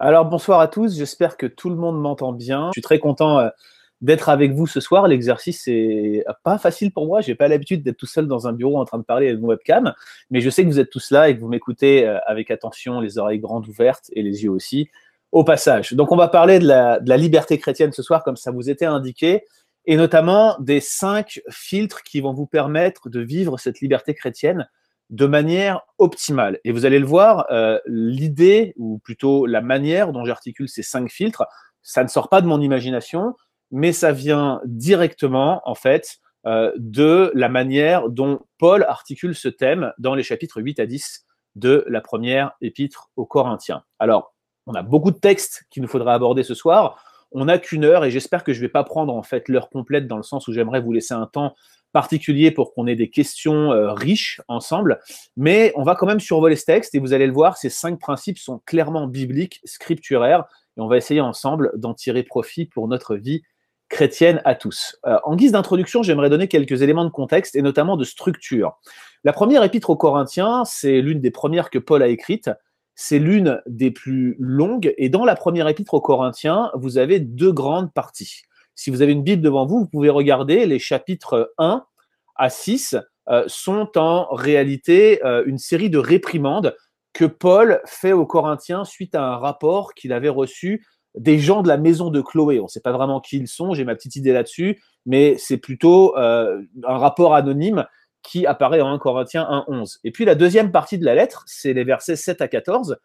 Alors bonsoir à tous, j'espère que tout le monde m'entend bien. Je suis très content euh, d'être avec vous ce soir. L'exercice n'est pas facile pour moi. J'ai pas l'habitude d'être tout seul dans un bureau en train de parler avec une webcam, mais je sais que vous êtes tous là et que vous m'écoutez euh, avec attention, les oreilles grandes ouvertes et les yeux aussi. Au passage. Donc on va parler de la liberté chrétienne ce soir, comme ça vous était indiqué, et notamment des cinq filtres qui vont vous permettre de vivre cette liberté chrétienne de manière optimale. Et vous allez le voir, euh, l'idée, ou plutôt la manière dont j'articule ces cinq filtres, ça ne sort pas de mon imagination, mais ça vient directement, en fait, euh, de la manière dont Paul articule ce thème dans les chapitres 8 à 10 de la première épître aux Corinthiens. Alors, on a beaucoup de textes qu'il nous faudra aborder ce soir. On n'a qu'une heure et j'espère que je ne vais pas prendre en fait l'heure complète dans le sens où j'aimerais vous laisser un temps particulier pour qu'on ait des questions euh, riches ensemble. Mais on va quand même survoler ce texte et vous allez le voir, ces cinq principes sont clairement bibliques, scripturaires, et on va essayer ensemble d'en tirer profit pour notre vie chrétienne à tous. Euh, en guise d'introduction, j'aimerais donner quelques éléments de contexte et notamment de structure. La première épître aux Corinthiens, c'est l'une des premières que Paul a écrites. C'est l'une des plus longues. Et dans la première épître aux Corinthiens, vous avez deux grandes parties. Si vous avez une Bible devant vous, vous pouvez regarder les chapitres 1 à 6 euh, sont en réalité euh, une série de réprimandes que Paul fait aux Corinthiens suite à un rapport qu'il avait reçu des gens de la maison de Chloé. On ne sait pas vraiment qui ils sont, j'ai ma petite idée là-dessus, mais c'est plutôt euh, un rapport anonyme qui apparaît en 1 Corinthiens 1.11. Et puis la deuxième partie de la lettre, c'est les versets 7 à 14.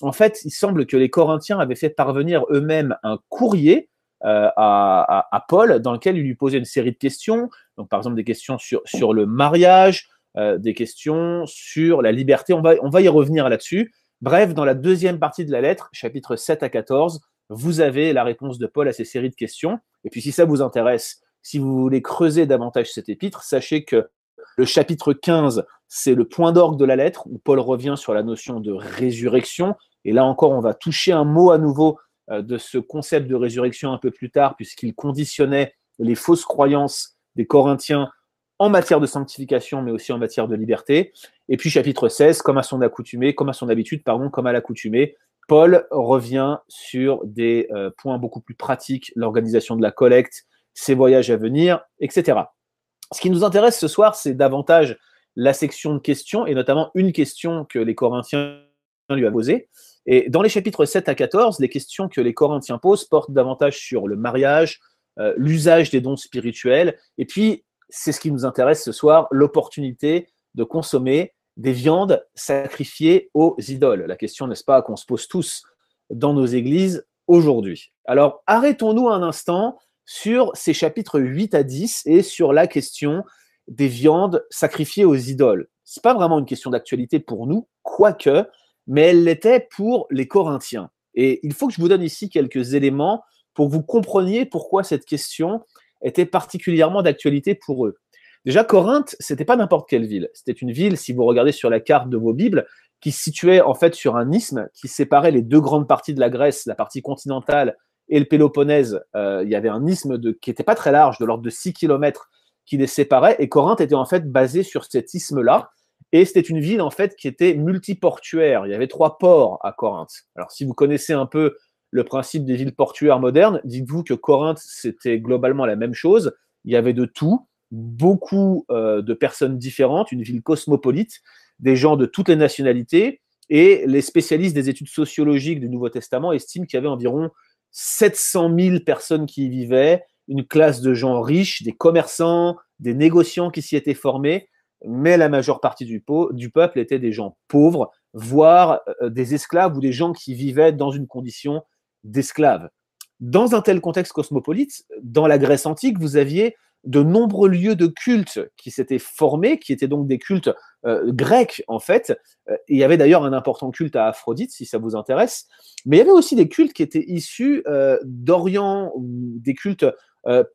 En fait, il semble que les Corinthiens avaient fait parvenir eux-mêmes un courrier euh, à, Paul, dans lequel il lui posait une série de questions. Donc, par exemple, des questions sur, sur le mariage, euh, des questions sur la liberté. On va, on va y revenir là-dessus. Bref, dans la deuxième partie de la lettre, chapitre 7 à 14, vous avez la réponse de Paul à ces séries de questions. Et puis, si ça vous intéresse, si vous voulez creuser davantage cet épître, sachez que le chapitre 15, c'est le point d'orgue de la lettre, où Paul revient sur la notion de résurrection. Et là encore, on va toucher un mot à nouveau de ce concept de résurrection un peu plus tard, puisqu'il conditionnait les fausses croyances des Corinthiens en matière de sanctification, mais aussi en matière de liberté. Et puis chapitre 16, comme à son accoutumé, comme à son habitude, pardon, comme à l'accoutumée, Paul revient sur des euh, points beaucoup plus pratiques, l'organisation de la collecte, ses voyages à venir, etc. Ce qui nous intéresse ce soir, c'est davantage la section de questions, et notamment une question que les Corinthiens lui a posée. Et dans les chapitres 7 à 14, les questions que les Corinthiens posent portent davantage sur le mariage, euh, l'usage des dons spirituels, et puis, c'est ce qui nous intéresse ce soir, l'opportunité de consommer des viandes sacrifiées aux idoles. La question, n'est-ce pas, qu'on se pose tous dans nos églises aujourd'hui. Alors, arrêtons-nous un instant sur ces chapitres 8 à 10 et sur la question des viandes sacrifiées aux idoles. Ce n'est pas vraiment une question d'actualité pour nous, quoique mais elle l'était pour les Corinthiens. Et il faut que je vous donne ici quelques éléments pour que vous compreniez pourquoi cette question était particulièrement d'actualité pour eux. Déjà, Corinthe, c'était pas n'importe quelle ville. C'était une ville, si vous regardez sur la carte de vos Bibles, qui se situait en fait sur un isthme qui séparait les deux grandes parties de la Grèce, la partie continentale et le Péloponnèse. Euh, il y avait un isthme qui n'était pas très large, de l'ordre de 6 km, qui les séparait. Et Corinthe était en fait basé sur cet isthme-là. Et c'était une ville en fait qui était multiportuaire. Il y avait trois ports à Corinthe. Alors si vous connaissez un peu le principe des villes portuaires modernes, dites-vous que Corinthe c'était globalement la même chose. Il y avait de tout, beaucoup euh, de personnes différentes, une ville cosmopolite, des gens de toutes les nationalités. Et les spécialistes des études sociologiques du Nouveau Testament estiment qu'il y avait environ 700 000 personnes qui y vivaient, une classe de gens riches, des commerçants, des négociants qui s'y étaient formés mais la majeure partie du, peuple était des gens pauvres, voire euh, des esclaves ou des gens qui vivaient dans une condition d'esclaves. Dans un tel contexte cosmopolite, dans la Grèce antique, vous aviez de nombreux lieux de culte qui s'étaient formés, qui étaient donc des cultes euh, grecs en fait. Euh, il y avait d'ailleurs un important culte à Aphrodite, si ça vous intéresse. Mais il y avait aussi des cultes qui étaient issus d'Orient, des cultes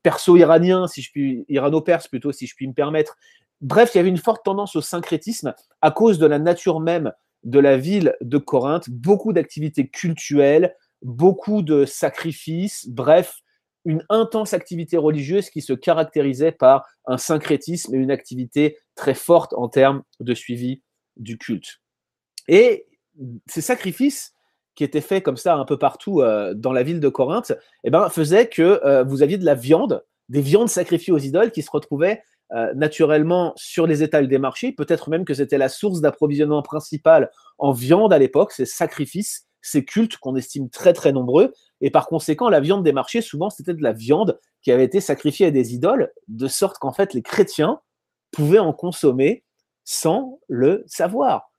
perso-iraniens, si je puis, irano-perse plutôt, si je puis me permettre. Bref, il y avait une forte tendance au syncrétisme à cause de la nature même de la ville de Corinthe, beaucoup d'activités cultuelles, beaucoup de sacrifices, bref, une intense activité religieuse qui se caractérisait par un syncrétisme et une activité très forte en termes de suivi du culte. Et ces sacrifices qui étaient faits comme ça un peu partout euh, dans la ville de Corinthe, eh ben, faisaient que euh, vous aviez de la viande, des viandes sacrifiées aux idoles qui se retrouvaient euh, naturellement sur les étals des marchés, peut-être même que c'était la source d'approvisionnement principale en viande à l'époque, ces sacrifices, ces cultes qu'on estime très très nombreux, et par conséquent, la viande des marchés, souvent, c'était de la viande qui avait été sacrifiée à des idoles, de sorte qu'en fait, les chrétiens pouvaient en consommer sans le savoir.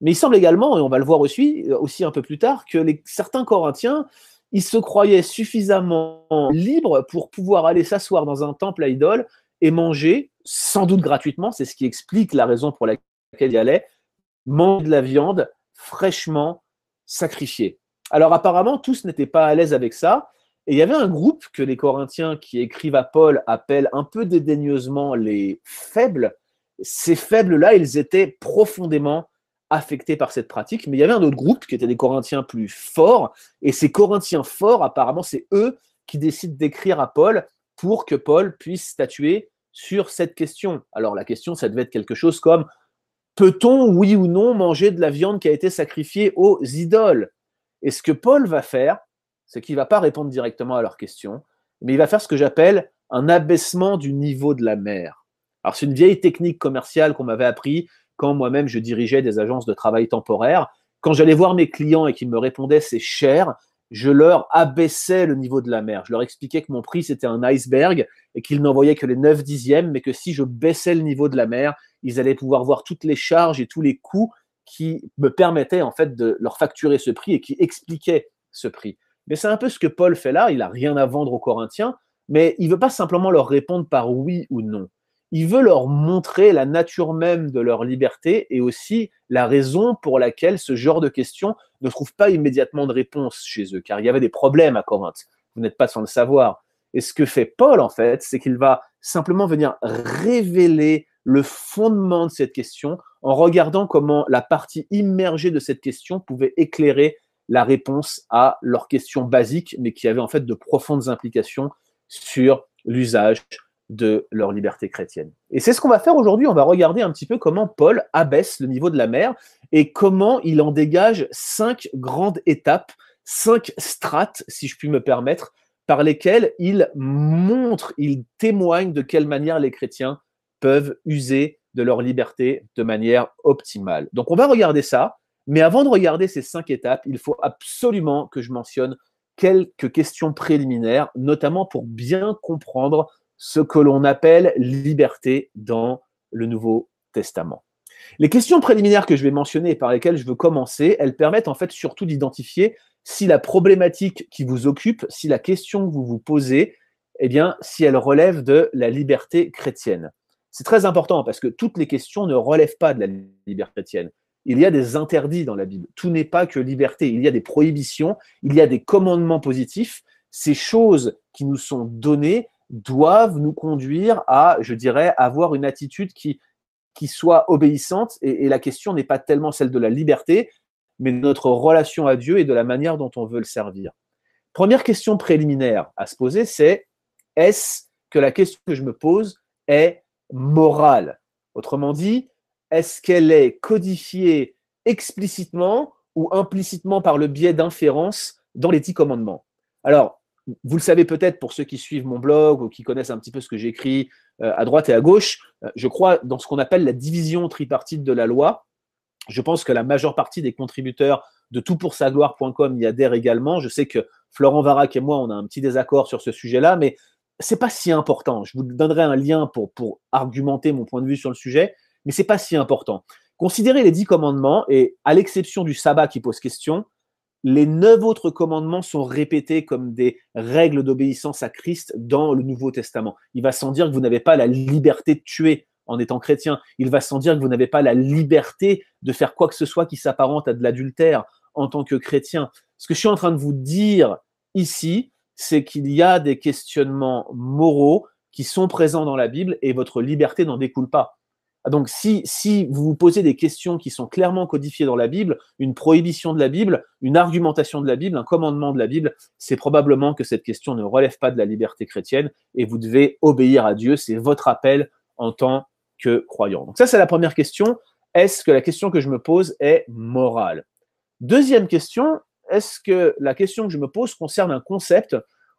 Mais il semble également, et on va le voir aussi, aussi un peu plus tard, que certains Corinthiens, ils se croyaient suffisamment libres pour pouvoir aller s'asseoir dans un temple à idoles et manger, sans doute gratuitement, c'est ce qui explique la raison pour laquelle il allait, manger de la viande fraîchement sacrifiée. Alors apparemment, tous n'étaient pas à l'aise avec ça. Et il y avait un groupe que les Corinthiens qui écrivent à Paul appellent un peu dédaigneusement les faibles. Ces faibles-là, ils étaient profondément affectés par cette pratique. Mais il y avait un autre groupe qui était des Corinthiens plus forts. Et ces Corinthiens forts, apparemment, c'est eux qui décident d'écrire à Paul pour que Paul puisse statuer sur cette question. Alors la question, ça devait être quelque chose comme peut-on, oui ou non, manger de la viande qui a été sacrifiée aux idoles? Et ce que Paul va faire, c'est qu'il ne va pas répondre directement à leurs questions, mais il va faire ce que j'appelle un abaissement du niveau de la mer. Alors, c'est une vieille technique commerciale qu'on m'avait appris quand moi-même je dirigeais des agences de travail temporaire. Quand j'allais voir mes clients et qu'ils me répondaient c'est cher, je leur abaissais le niveau de la mer. Je leur expliquais que mon prix c'était un iceberg et qu'ils n'envoyaient que les 9 dixièmes, mais que si je baissais le niveau de la mer, ils allaient pouvoir voir toutes les charges et tous les coûts qui me permettait en fait de leur facturer ce prix et qui expliquait ce prix. Mais c'est un peu ce que Paul fait là, il n'a rien à vendre aux Corinthiens, mais il ne veut pas simplement leur répondre par oui ou non. Il veut leur montrer la nature même de leur liberté et aussi la raison pour laquelle ce genre de questions ne trouve pas immédiatement de réponse chez eux, car il y avait des problèmes à Corinthe. Vous n'êtes pas sans le savoir. Et ce que fait Paul, en fait, c'est qu'il va simplement venir révéler le fondement de cette question en regardant comment la partie immergée de cette question pouvait éclairer la réponse à leurs questions basiques, mais qui avaient en fait de profondes implications sur l'usage de leur liberté chrétienne. Et c'est ce qu'on va faire aujourd'hui. On va regarder un petit peu comment Paul abaisse le niveau de la mer et comment il en dégage cinq grandes étapes, cinq strates, si je puis me permettre, par lesquelles il montre, il témoigne de quelle manière les chrétiens peuvent user de leur liberté de manière optimale. Donc on va regarder ça, mais avant de regarder ces cinq étapes, il faut absolument que je mentionne quelques questions préliminaires, notamment pour bien comprendre ce que l'on appelle liberté dans le Nouveau Testament. Les questions préliminaires que je vais mentionner et par lesquelles je veux commencer, elles permettent en fait surtout d'identifier si la problématique qui vous occupe, si la question que vous vous posez, eh bien, si elle relève de la liberté chrétienne. C'est très important parce que toutes les questions ne relèvent pas de la liberté chrétienne. Il y a des interdits dans la Bible. Tout n'est pas que liberté. Il y a des prohibitions, il y a des commandements positifs. Ces choses qui nous sont données doivent nous conduire à, je dirais, avoir une attitude qui, soit obéissante. Et, et la question n'est pas tellement celle de la liberté, mais de notre relation à Dieu et de la manière dont on veut le servir. Première question préliminaire à se poser, c'est est-ce que la question que je me pose est morale? Autrement dit, est-ce qu'elle est codifiée explicitement ou implicitement par le biais d'inférence dans les dix commandements? Alors, vous le savez peut-être pour ceux qui suivent mon blog ou qui connaissent un petit peu ce que j'écris euh, à droite et à gauche, euh, je crois dans ce qu'on appelle la division tripartite de la loi. Je pense que la majeure partie des contributeurs de toutpoursagloire.com y adhèrent également. Je sais que Florent Varac et moi, on a un petit désaccord sur ce sujet-là, mais c'est pas si important. Je vous donnerai un lien pour, pour argumenter mon point de vue sur le sujet, mais c'est pas si important. Considérez les dix commandements et à l'exception du sabbat qui pose question, les neuf autres commandements sont répétés comme des règles d'obéissance à Christ dans le Nouveau Testament. Il va sans dire que vous n'avez pas la liberté de tuer en étant chrétien. Il va sans dire que vous n'avez pas la liberté de faire quoi que ce soit qui s'apparente à de l'adultère en tant que chrétien. Ce que je suis en train de vous dire ici, c'est qu'il y a des questionnements moraux qui sont présents dans la Bible et votre liberté n'en découle pas. Donc, si, vous vous posez des questions qui sont clairement codifiées dans la Bible, une prohibition de la Bible, une argumentation de la Bible, un commandement de la Bible, c'est probablement que cette question ne relève pas de la liberté chrétienne et vous devez obéir à Dieu. C'est votre appel en tant que croyant. Donc, ça, c'est la première question. Est-ce que la question que je me pose est morale? Deuxième question, est-ce que la question que je me pose concerne un concept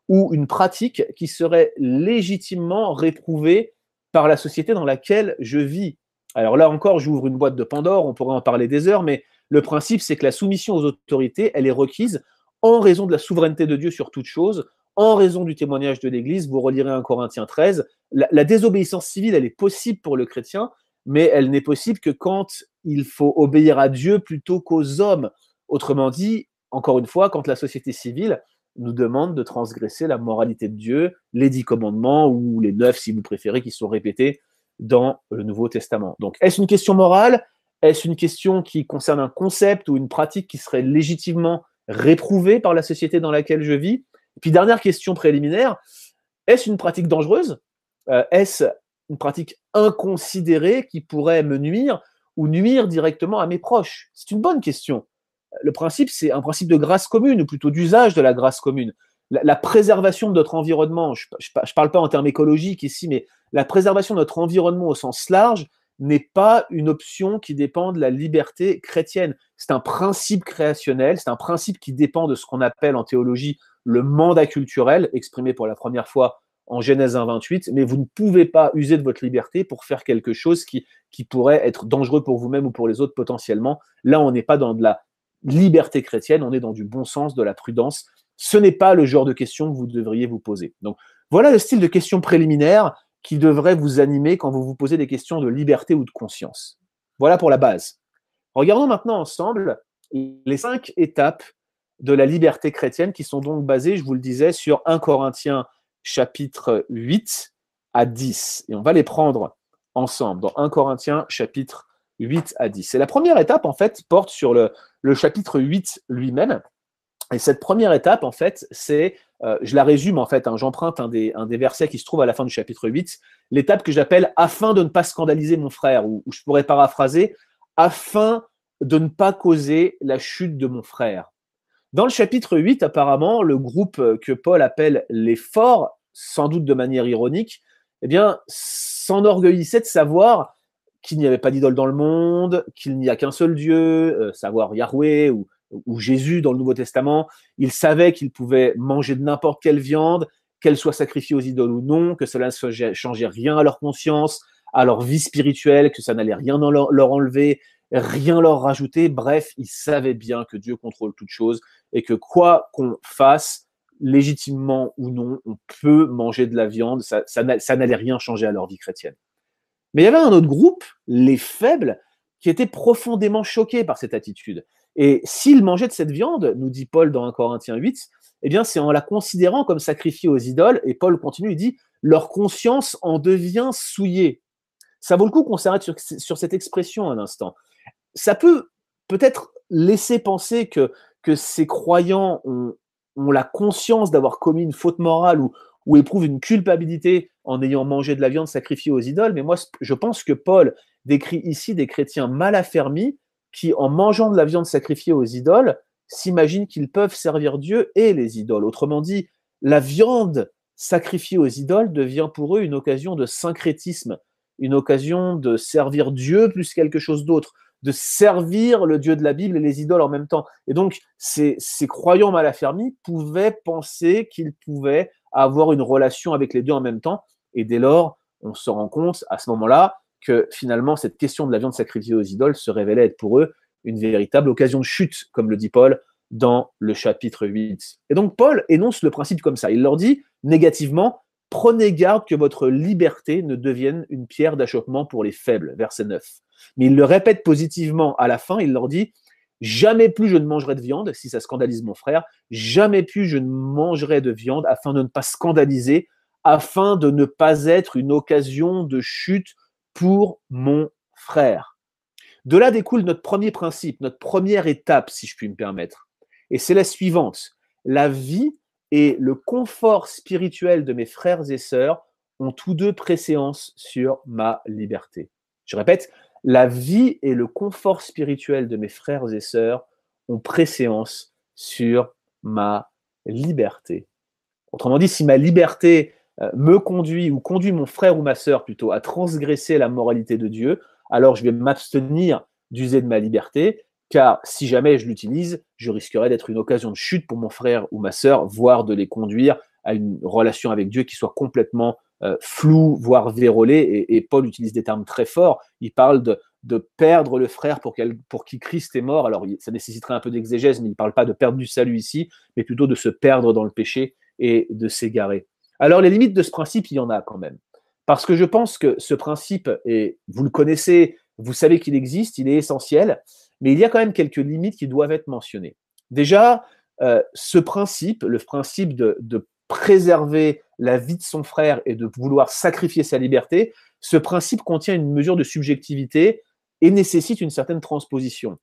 ou une pratique qui serait légitimement réprouvée par la société dans laquelle je vis. Alors là encore, j'ouvre une boîte de Pandore, on pourrait en parler des heures, mais le principe, c'est que la soumission aux autorités, elle est requise en raison de la souveraineté de Dieu sur toute chose, en raison du témoignage de l'Église. Vous relirez un Corinthiens 13. La, la, désobéissance civile, elle est possible pour le chrétien, mais elle n'est possible que quand il faut obéir à Dieu plutôt qu'aux hommes. Autrement dit, encore une fois, quand la société civile nous demande de transgresser la moralité de Dieu, les dix commandements ou les neuf, si vous préférez, qui sont répétés dans le Nouveau Testament. Donc, est-ce une question morale? Est-ce une question qui concerne un concept ou une pratique qui serait légitimement réprouvée par la société dans laquelle je vis? Et puis, dernière question préliminaire, est-ce une pratique dangereuse? Euh, Est-ce une pratique inconsidérée qui pourrait me nuire ou nuire directement à mes proches? C'est une bonne question le principe, c'est un principe de grâce commune, ou plutôt d'usage de la grâce commune. La, préservation de notre environnement, je ne parle pas en termes écologiques ici, mais la préservation de notre environnement au sens large n'est pas une option qui dépend de la liberté chrétienne. C'est un principe créationnel, c'est un principe qui dépend de ce qu'on appelle en théologie le mandat culturel, exprimé pour la première fois en Genèse 1, 28, mais vous ne pouvez pas user de votre liberté pour faire quelque chose qui, qui pourrait être dangereux pour vous-même ou pour les autres potentiellement. Là, on n'est pas dans de la liberté chrétienne, on est dans du bon sens, de la prudence. Ce n'est pas le genre de questions que vous devriez vous poser. Donc voilà le style de questions préliminaires qui devrait vous animer quand vous vous posez des questions de liberté ou de conscience. Voilà pour la base. Regardons maintenant ensemble les cinq étapes de la liberté chrétienne qui sont donc basées, je vous le disais, sur 1 Corinthiens chapitre 8 à 10. Et on va les prendre ensemble dans 1 Corinthiens chapitre 8 à 10. Et la première étape, en fait, porte sur le, chapitre 8 lui-même. Et cette première étape, en fait, c'est, euh, je la résume, en fait, hein, j'emprunte un des, versets qui se trouve à la fin du chapitre 8, l'étape que j'appelle afin de ne pas scandaliser mon frère, ou, ou je pourrais paraphraser, afin de ne pas causer la chute de mon frère. Dans le chapitre 8, apparemment, le groupe que Paul appelle les forts, sans doute de manière ironique, eh bien, s'enorgueillissait de savoir qu'il n'y avait pas d'idole dans le monde, qu'il n'y a qu'un seul Dieu, euh, savoir Yahweh ou, Jésus dans le Nouveau Testament. Ils savaient qu'ils pouvaient manger de n'importe quelle viande, qu'elle soit sacrifiée aux idoles ou non, que cela ne changeait rien à leur conscience, à leur vie spirituelle, que ça n'allait rien leur, leur enlever, rien leur rajouter. Bref, ils savaient bien que Dieu contrôle toutes choses et que quoi qu'on fasse, légitimement ou non, on peut manger de la viande, ça n'allait rien changer à leur vie chrétienne. Mais il y avait un autre groupe, les faibles, qui étaient profondément choqués par cette attitude. Et s'ils mangeaient de cette viande, nous dit Paul dans 1 Corinthiens 8, eh bien c'est en la considérant comme sacrifiée aux idoles, et Paul continue, il dit, leur conscience en devient souillée. Ça vaut le coup qu'on s'arrête sur, cette expression un instant. Ça peut peut-être laisser penser que, ces croyants ont, ont la conscience d'avoir commis une faute morale ou, ou éprouvent une culpabilité en ayant mangé de la viande sacrifiée aux idoles. Mais moi, je pense que Paul décrit ici des chrétiens mal affermis qui, en mangeant de la viande sacrifiée aux idoles, s'imaginent qu'ils peuvent servir Dieu et les idoles. Autrement dit, la viande sacrifiée aux idoles devient pour eux une occasion de syncrétisme, une occasion de servir Dieu plus quelque chose d'autre, de servir le Dieu de la Bible et les idoles en même temps. Et donc, ces, ces croyants mal affermis pouvaient penser qu'ils pouvaient avoir une relation avec les deux en même temps. Et dès lors, on se rend compte à ce moment-là que finalement, cette question de la viande sacrifiée aux idoles se révélait être pour eux une véritable occasion de chute, comme le dit Paul dans le chapitre 8. Et donc Paul énonce le principe comme ça. Il leur dit négativement, prenez garde que votre liberté ne devienne une pierre d'achoppement pour les faibles, verset 9. Mais il le répète positivement à la fin, il leur dit, Jamais plus je ne mangerai de viande, si ça scandalise mon frère. Jamais plus je ne mangerai de viande afin de ne pas scandaliser, afin de ne pas être une occasion de chute pour mon frère. De là découle notre premier principe, notre première étape, si je puis me permettre. Et c'est la suivante. La vie et le confort spirituel de mes frères et sœurs ont tous deux préséance sur ma liberté. Je répète, la vie et le confort spirituel de mes frères et sœurs ont préséance sur ma liberté. Autrement dit, si ma liberté euh, me conduit ou conduit mon frère ou ma sœur plutôt à transgresser la moralité de Dieu, alors je vais m'abstenir d'user de ma liberté, car si jamais je l'utilise, je risquerais d'être une occasion de chute pour mon frère ou ma sœur, voire de les conduire à une relation avec Dieu qui soit complètement euh, floue, voire vérolée. Et, Paul utilise des termes très forts. Il parle de, perdre le frère pour, pour qui Christ est mort. Alors ça nécessiterait un peu d'exégèse, mais il ne parle pas de perdre du salut ici, mais plutôt de se perdre dans le péché et de s'égarer. Alors les limites de ce principe, il y en a quand même. Parce que je pense que ce principe, et vous le connaissez, vous savez qu'il existe, il est essentiel, mais il y a quand même quelques limites qui doivent être mentionnées. Déjà, euh, ce principe, le principe de, de, préserver la vie de son frère et de vouloir sacrifier sa liberté, ce principe contient une mesure de subjectivité et nécessite une certaine transposition.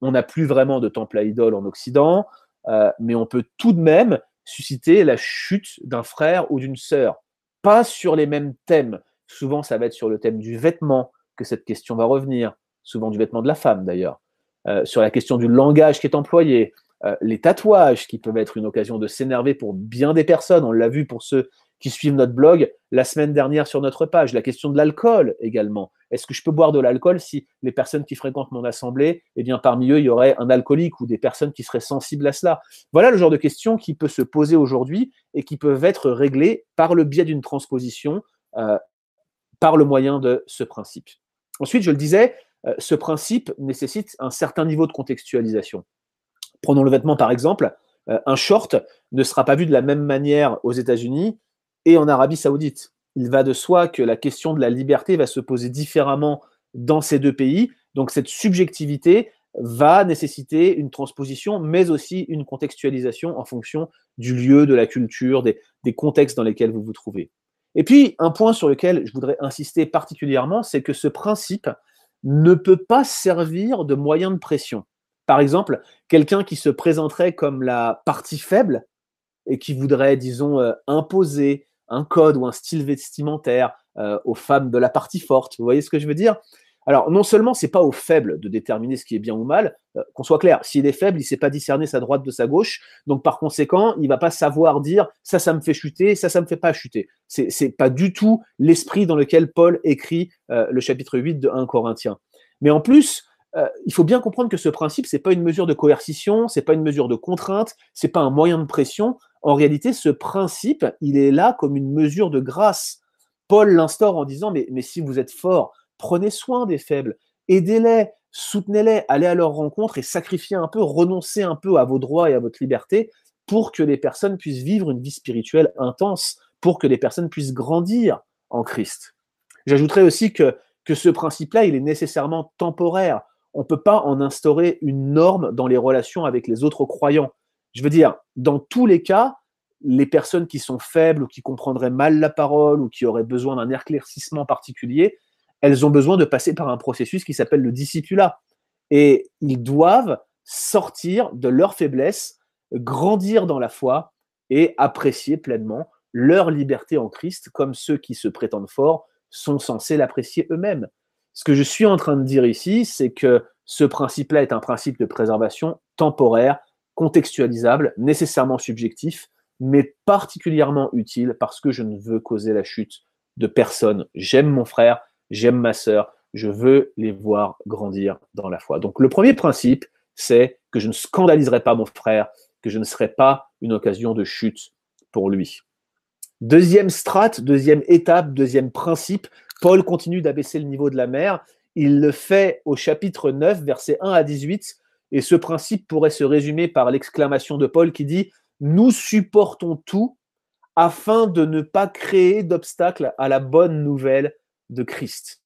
On n'a plus vraiment de temple à idole en Occident, euh, mais on peut tout de même susciter la chute d'un frère ou d'une sœur. Pas sur les mêmes thèmes. Souvent, ça va être sur le thème du vêtement que cette question va revenir, souvent du vêtement de la femme d'ailleurs, euh, sur la question du langage qui est employé, euh, les tatouages qui peuvent être une occasion de s'énerver pour bien des personnes. On l'a vu pour ceux qui suivent notre blog la semaine dernière sur notre page. La question de l'alcool également. Est-ce que je peux boire de l'alcool si les personnes qui fréquentent mon assemblée, eh bien, parmi eux, il y aurait un alcoolique ou des personnes qui seraient sensibles à cela? Voilà le genre de questions qui peut se poser aujourd'hui et qui peuvent être réglées par le biais d'une transposition, euh, par le moyen de ce principe. Ensuite, je le disais, euh, ce principe nécessite un certain niveau de contextualisation. Prenons le vêtement par exemple. Euh, un short ne sera pas vu de la même manière aux États-Unis et en Arabie Saoudite. Il va de soi que la question de la liberté va se poser différemment dans ces deux pays. Donc cette subjectivité va nécessiter une transposition, mais aussi une contextualisation en fonction du lieu, de la culture, des, des contextes dans lesquels vous vous trouvez. Et puis, un point sur lequel je voudrais insister particulièrement, c'est que ce principe ne peut pas servir de moyen de pression. Par exemple, quelqu'un qui se présenterait comme la partie faible et qui voudrait, disons, euh, imposer un code ou un style vestimentaire euh, aux femmes de la partie forte. Vous voyez ce que je veux dire? Alors, non seulement c'est pas aux faibles de déterminer ce qui est bien ou mal, euh, qu'on soit clair, s'il est faible, il sait pas discerner sa droite de sa gauche, donc par conséquent, il va pas savoir dire ça, ça me fait chuter, ça, ça me fait pas chuter. C'est, c'est pas du tout l'esprit dans lequel Paul écrit le chapitre 8 de 1 Corinthiens. Mais en plus, euh, il faut bien comprendre que ce principe, ce n'est pas une mesure de coercition, ce n'est pas une mesure de contrainte, ce n'est pas un moyen de pression. En réalité, ce principe, il est là comme une mesure de grâce. Paul l'instaure en disant, mais, mais si vous êtes fort, prenez soin des faibles, aidez-les, soutenez-les, allez à leur rencontre et sacrifiez un peu, renoncez un peu à vos droits et à votre liberté pour que les personnes puissent vivre une vie spirituelle intense, pour que les personnes puissent grandir en Christ. J'ajouterais aussi que, que ce principe-là, il est nécessairement temporaire on ne peut pas en instaurer une norme dans les relations avec les autres croyants. Je veux dire, dans tous les cas, les personnes qui sont faibles ou qui comprendraient mal la parole ou qui auraient besoin d'un éclaircissement particulier, elles ont besoin de passer par un processus qui s'appelle le discipulat. Et ils doivent sortir de leur faiblesse, grandir dans la foi et apprécier pleinement leur liberté en Christ, comme ceux qui se prétendent forts sont censés l'apprécier eux-mêmes. Ce que je suis en train de dire ici, c'est que ce principe-là est un principe de préservation temporaire, contextualisable, nécessairement subjectif, mais particulièrement utile parce que je ne veux causer la chute de personne. J'aime mon frère, j'aime ma sœur, je veux les voir grandir dans la foi. Donc le premier principe, c'est que je ne scandaliserai pas mon frère, que je ne serai pas une occasion de chute pour lui. Deuxième strate, deuxième étape, deuxième principe, Paul continue d'abaisser le niveau de la mer. Il le fait au chapitre 9, versets 1 à 18. Et ce principe pourrait se résumer par l'exclamation de Paul qui dit Nous supportons tout afin de ne pas créer d'obstacles à la bonne nouvelle de Christ.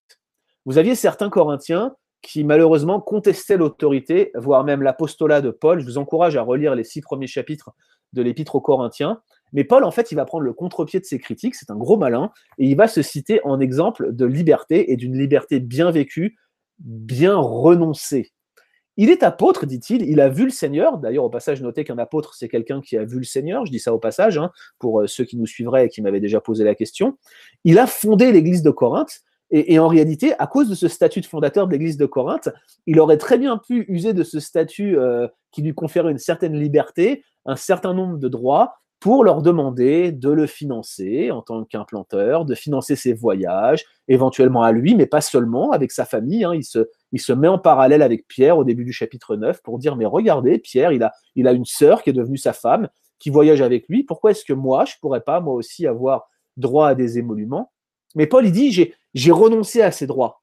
Vous aviez certains Corinthiens qui malheureusement contestaient l'autorité, voire même l'apostolat de Paul. Je vous encourage à relire les six premiers chapitres de l'Épître aux Corinthiens. Mais Paul, en fait, il va prendre le contre-pied de ses critiques, c'est un gros malin, et il va se citer en exemple de liberté et d'une liberté bien vécue, bien renoncée. Il est apôtre, dit-il, il a vu le Seigneur. D'ailleurs, au passage, notez qu'un apôtre, c'est quelqu'un qui a vu le Seigneur. Je dis ça au passage, hein, pour euh, ceux qui nous suivraient et qui m'avaient déjà posé la question. Il a fondé l'église de Corinthe. Et, en réalité, à cause de ce statut de fondateur de l'église de Corinthe, il aurait très bien pu user de ce statut euh, qui lui conférait une certaine liberté, un certain nombre de droits, pour leur demander de le financer en tant qu'implanteur, de financer ses voyages, éventuellement à lui, mais pas seulement, avec sa famille. Hein. Il, se, met en parallèle avec Pierre au début du chapitre 9 pour dire, mais regardez, Pierre, il a, une sœur qui est devenue sa femme, qui voyage avec lui. Pourquoi est-ce que moi, je ne pourrais pas, moi aussi, avoir droit à des émoluments? Mais Paul, il dit, j'ai renoncé à ces droits.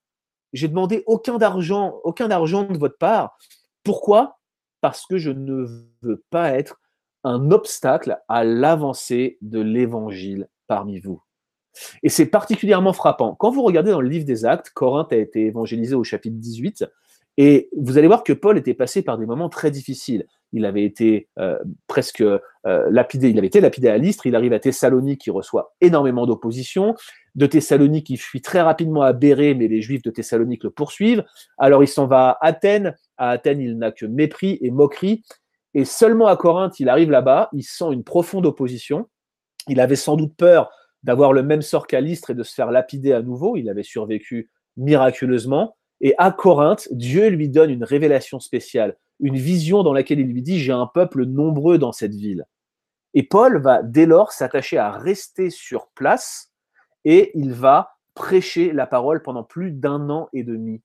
J'ai demandé aucun argent, aucun argent de votre part. Pourquoi? Parce que je ne veux pas être un obstacle à l'avancée de l'évangile parmi vous. Et c'est particulièrement frappant. Quand vous regardez dans le livre des Actes, Corinthe a été évangélisé au chapitre 18, et vous allez voir que Paul était passé par des moments très difficiles. Il avait été euh, presque euh, lapidé, il avait été lapidé à l'Istre, il arrive à Thessalonique, il reçoit énormément d'opposition. De Thessalonique, il fuit très rapidement à Bérée, mais les Juifs de Thessalonique le poursuivent. Alors il s'en va à Athènes. À Athènes, il n'a que mépris et moquerie. Et seulement à Corinthe, il arrive là-bas, il sent une profonde opposition. Il avait sans doute peur d'avoir le même sort qu'à l'Istre et de se faire lapider à nouveau. Il avait survécu miraculeusement. Et à Corinthe, Dieu lui donne une révélation spéciale, une vision dans laquelle il lui dit, j'ai un peuple nombreux dans cette ville. Et Paul va dès lors s'attacher à rester sur place et il va prêcher la parole pendant plus d'un an et demi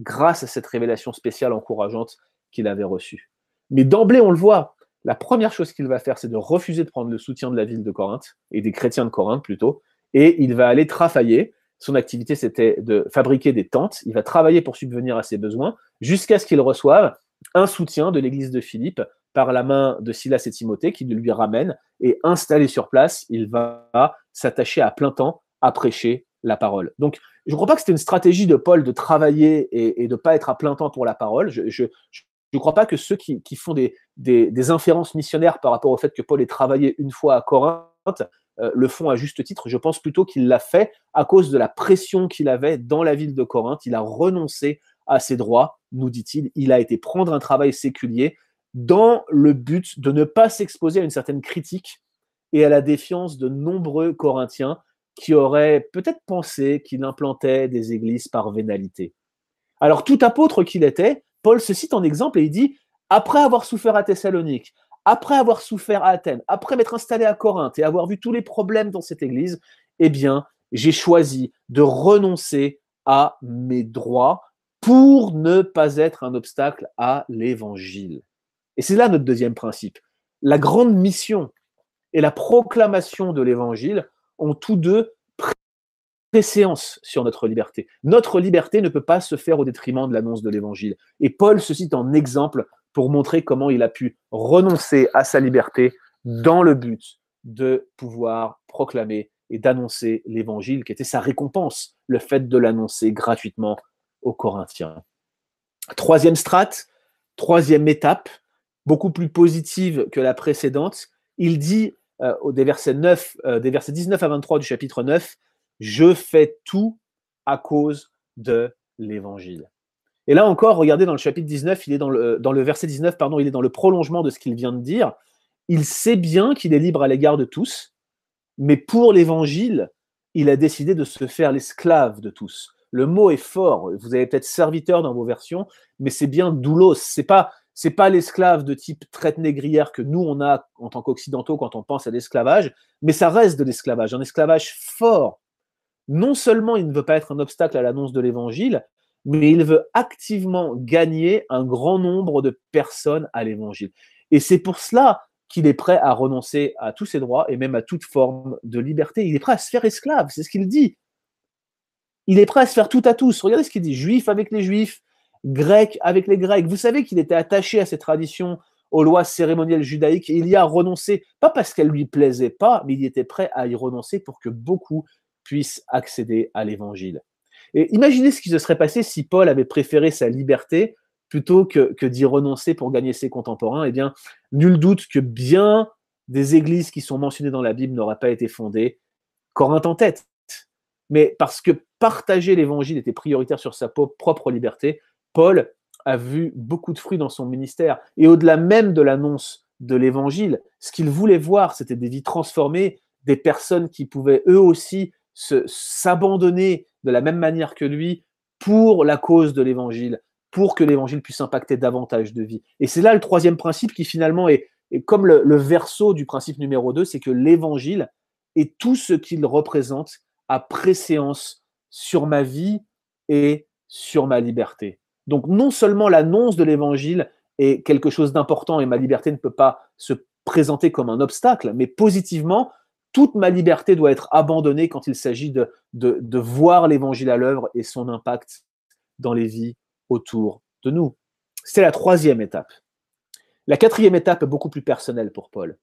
grâce à cette révélation spéciale encourageante qu'il avait reçue. Mais d'emblée, on le voit, la première chose qu'il va faire, c'est de refuser de prendre le soutien de la ville de Corinthe, et des chrétiens de Corinthe plutôt, et il va aller travailler. Son activité, c'était de fabriquer des tentes. Il va travailler pour subvenir à ses besoins, jusqu'à ce qu'il reçoive un soutien de l'église de Philippe par la main de Silas et Timothée, qui lui ramène, et installé sur place, il va s'attacher à plein temps à prêcher la parole. Donc, je ne crois pas que c'était une stratégie de Paul de travailler et, de ne pas être à plein temps pour la parole. Ne crois pas que ceux qui, font des, inférences missionnaires par rapport au fait que Paul ait travaillé une fois à Corinthe euh, le font à juste titre. Je pense plutôt qu'il l'a fait à cause de la pression qu'il avait dans la ville de Corinthe. Il a renoncé à ses droits, nous dit-il. Il a été prendre un travail séculier dans le but de ne pas s'exposer à une certaine critique et à la défiance de nombreux Corinthiens qui auraient peut-être pensé qu'il implantait des églises par vénalité. Alors tout apôtre qu'il était, Paul se cite en exemple et il dit Après avoir souffert à Thessalonique, après avoir souffert à Athènes, après m'être installé à Corinthe et avoir vu tous les problèmes dans cette église, eh bien, j'ai choisi de renoncer à mes droits pour ne pas être un obstacle à l'évangile. Et c'est là notre deuxième principe. La grande mission et la proclamation de l'évangile ont tous deux préséance sur notre liberté. Notre liberté ne peut pas se faire au détriment de l'annonce de l'évangile. Et Paul se cite en exemple pour montrer comment il a pu renoncer à sa liberté dans le but de pouvoir proclamer et d'annoncer l'évangile qui était sa récompense, le fait de l'annoncer gratuitement aux Corinthiens. Troisième strate, troisième étape, beaucoup plus positive que la précédente, il dit euh, des, versets 9, euh, des versets 19 à 23 du chapitre 9, je fais tout à cause de l'évangile. Et là encore, regardez dans le chapitre 19, il est dans le, le verset 19, pardon, il est dans le prolongement de ce qu'il vient de dire. Il sait bien qu'il est libre à l'égard de tous, mais pour l'évangile, il a décidé de se faire l'esclave de tous. Le mot est fort. Vous avez peut-être serviteur dans vos versions, mais c'est bien doulos. C'est pas pas l'esclave de type traite négrière que nous on a en tant qu'occidentaux quand on pense à l'esclavage, mais ça reste de l'esclavage, un esclavage fort, non seulement il ne veut pas être un obstacle à l'annonce de l'évangile, mais il veut activement gagner un grand nombre de personnes à l'évangile. Et c'est pour cela qu'il est prêt à renoncer à tous ses droits et même à toute forme de liberté. Il est prêt à se faire esclave, c'est ce qu'il dit. Il est prêt à se faire tout à tous. Regardez ce qu'il dit, juif avec les juifs, grec avec les grecs. Vous savez qu'il était attaché à ces traditions, aux lois cérémonielles judaïques, il y a renoncé, pas parce qu'elles lui plaisaient pas, mais il était prêt à y renoncer pour que beaucoup puissent accéder à l'évangile. Et imaginez ce qui se serait passé si Paul avait préféré sa liberté plutôt que, d'y renoncer pour gagner ses contemporains. Eh bien, nul doute que bien des églises qui sont mentionnées dans la Bible n'auraient pas été fondées, Corinthe en tête. Mais parce que partager l'évangile était prioritaire sur sa propre liberté, Paul a vu beaucoup de fruits dans son ministère. Et au-delà même de l'annonce de l'évangile, ce qu'il voulait voir, c'était des vies transformées, des personnes qui pouvaient eux aussi s'abandonner de la même manière que lui pour la cause de l'évangile, pour que l'évangile puisse impacter davantage de vies. Et c'est là le troisième principe qui finalement est, comme le, le, verso du principe numéro 2, c'est que l'évangile et tout ce qu'il représente a préséance sur ma vie et sur ma liberté. Donc non seulement l'annonce de l'évangile est quelque chose d'important et ma liberté ne peut pas se présenter comme un obstacle, mais positivement, toute ma liberté doit être abandonnée quand il s'agit de, voir l'évangile à l'œuvre et son impact dans les vies autour de nous. C'est la troisième étape. La quatrième étape est beaucoup plus personnelle pour Paul.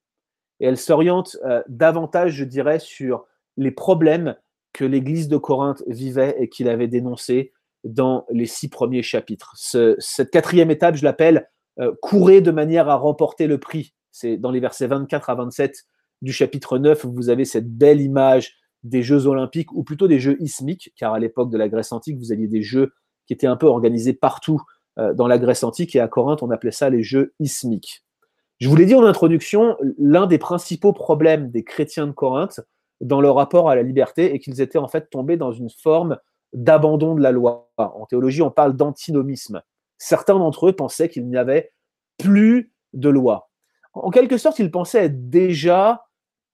Elle s'oriente euh, davantage, je dirais, sur les problèmes que l'Église de Corinthe vivait et qu'il avait dénoncés dans les six premiers chapitres. cette quatrième étape, je l'appelle euh, courir de manière à remporter le prix. C'est dans les versets 24 à 27 du chapitre 9, vous avez cette belle image des Jeux olympiques, ou plutôt des Jeux ismiques, car à l'époque de la Grèce antique, vous aviez des Jeux qui étaient un peu organisés partout euh, dans la Grèce antique, et à Corinthe, on appelait ça les Jeux ismiques. Je vous l'ai dit en introduction, l'un des principaux problèmes des chrétiens de Corinthe dans leur rapport à la liberté est qu'ils étaient en fait tombés dans une forme d'abandon de la loi. En théologie, on parle d'antinomisme. Certains d'entre eux pensaient qu'il n'y avait plus de loi. En quelque sorte, ils pensaient être déjà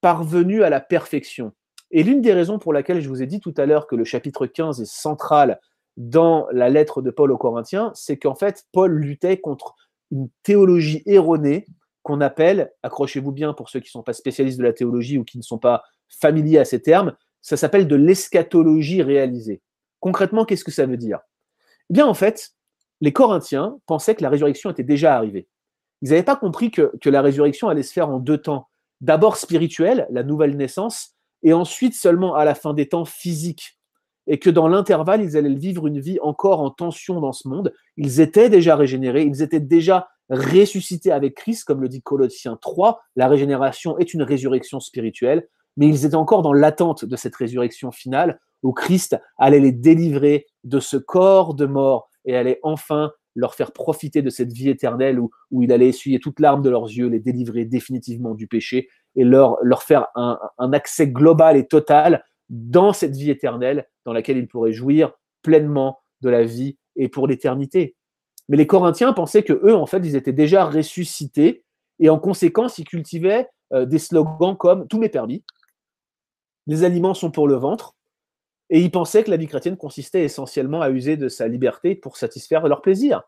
parvenus à la perfection. Et l'une des raisons pour laquelle je vous ai dit tout à l'heure que le chapitre 15 est central dans la lettre de Paul aux Corinthiens, c'est qu'en fait, Paul luttait contre une théologie erronée qu'on appelle, accrochez-vous bien pour ceux qui ne sont pas spécialistes de la théologie ou qui ne sont pas familiers à ces termes, ça s'appelle de l'eschatologie réalisée. Concrètement, qu'est-ce que ça veut dire? Eh bien, en fait, les Corinthiens pensaient que la résurrection était déjà arrivée. Ils n'avaient pas compris que, la résurrection allait se faire en deux temps. D'abord spirituelle, la nouvelle naissance, et ensuite seulement à la fin des temps physique. Et que dans l'intervalle, ils allaient vivre une vie encore en tension dans ce monde. Ils étaient déjà régénérés, ils étaient déjà ressuscités avec Christ, comme le dit Colossiens 3. La régénération est une résurrection spirituelle, mais ils étaient encore dans l'attente de cette résurrection finale où Christ allait les délivrer de ce corps de mort et allait enfin leur faire profiter de cette vie éternelle où, il allait essuyer toute larme de leurs yeux, les délivrer définitivement du péché et leur, faire un, un accès global et total dans cette vie éternelle dans laquelle ils pourraient jouir pleinement de la vie et pour l'éternité. Mais les Corinthiens pensaient que eux, en fait, ils étaient déjà ressuscités et en conséquence, ils cultivaient euh, des slogans comme tout m'est permis, les aliments sont pour le ventre, et ils pensaient que la vie chrétienne consistait essentiellement à user de sa liberté pour satisfaire leur plaisir.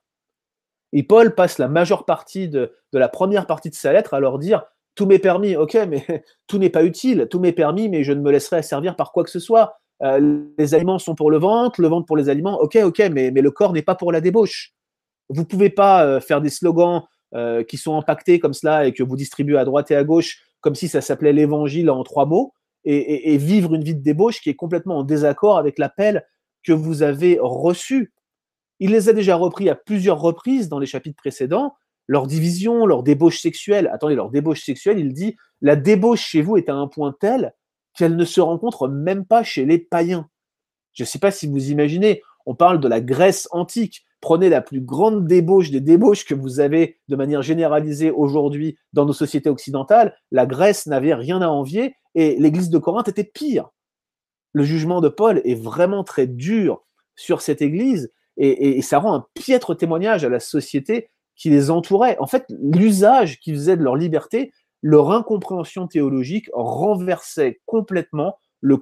Et Paul passe la majeure partie de, la première partie de sa lettre à leur dire Tout m'est permis, ok, mais tout n'est pas utile, tout m'est permis, mais je ne me laisserai servir par quoi que ce soit. Euh, les aliments sont pour le ventre, le ventre pour les aliments, ok, ok, mais, le corps n'est pas pour la débauche. Vous ne pouvez pas euh, faire des slogans euh, qui sont impactés comme cela et que vous distribuez à droite et à gauche comme si ça s'appelait l'évangile en trois mots et, vivre une vie de débauche qui est complètement en désaccord avec l'appel que vous avez reçu. Il les a déjà repris à plusieurs reprises dans les chapitres précédents, leur division, leur débauche sexuelle. Attendez, leur débauche sexuelle, il dit, la débauche chez vous est à un point tel qu'elle ne se rencontre même pas chez les païens. Je ne sais pas si vous imaginez, on parle de la Grèce antique. Prenez la plus grande débauche des débauches que vous avez de manière généralisée aujourd'hui dans nos sociétés occidentales. La Grèce n'avait rien à envier et l'église de Corinthe était pire. Le jugement de Paul est vraiment très dur sur cette église et, ça rend un piètre témoignage à la société qui les entourait. En fait, l'usage qu'ils faisaient de leur liberté, leur incompréhension théologique renversait complètement le,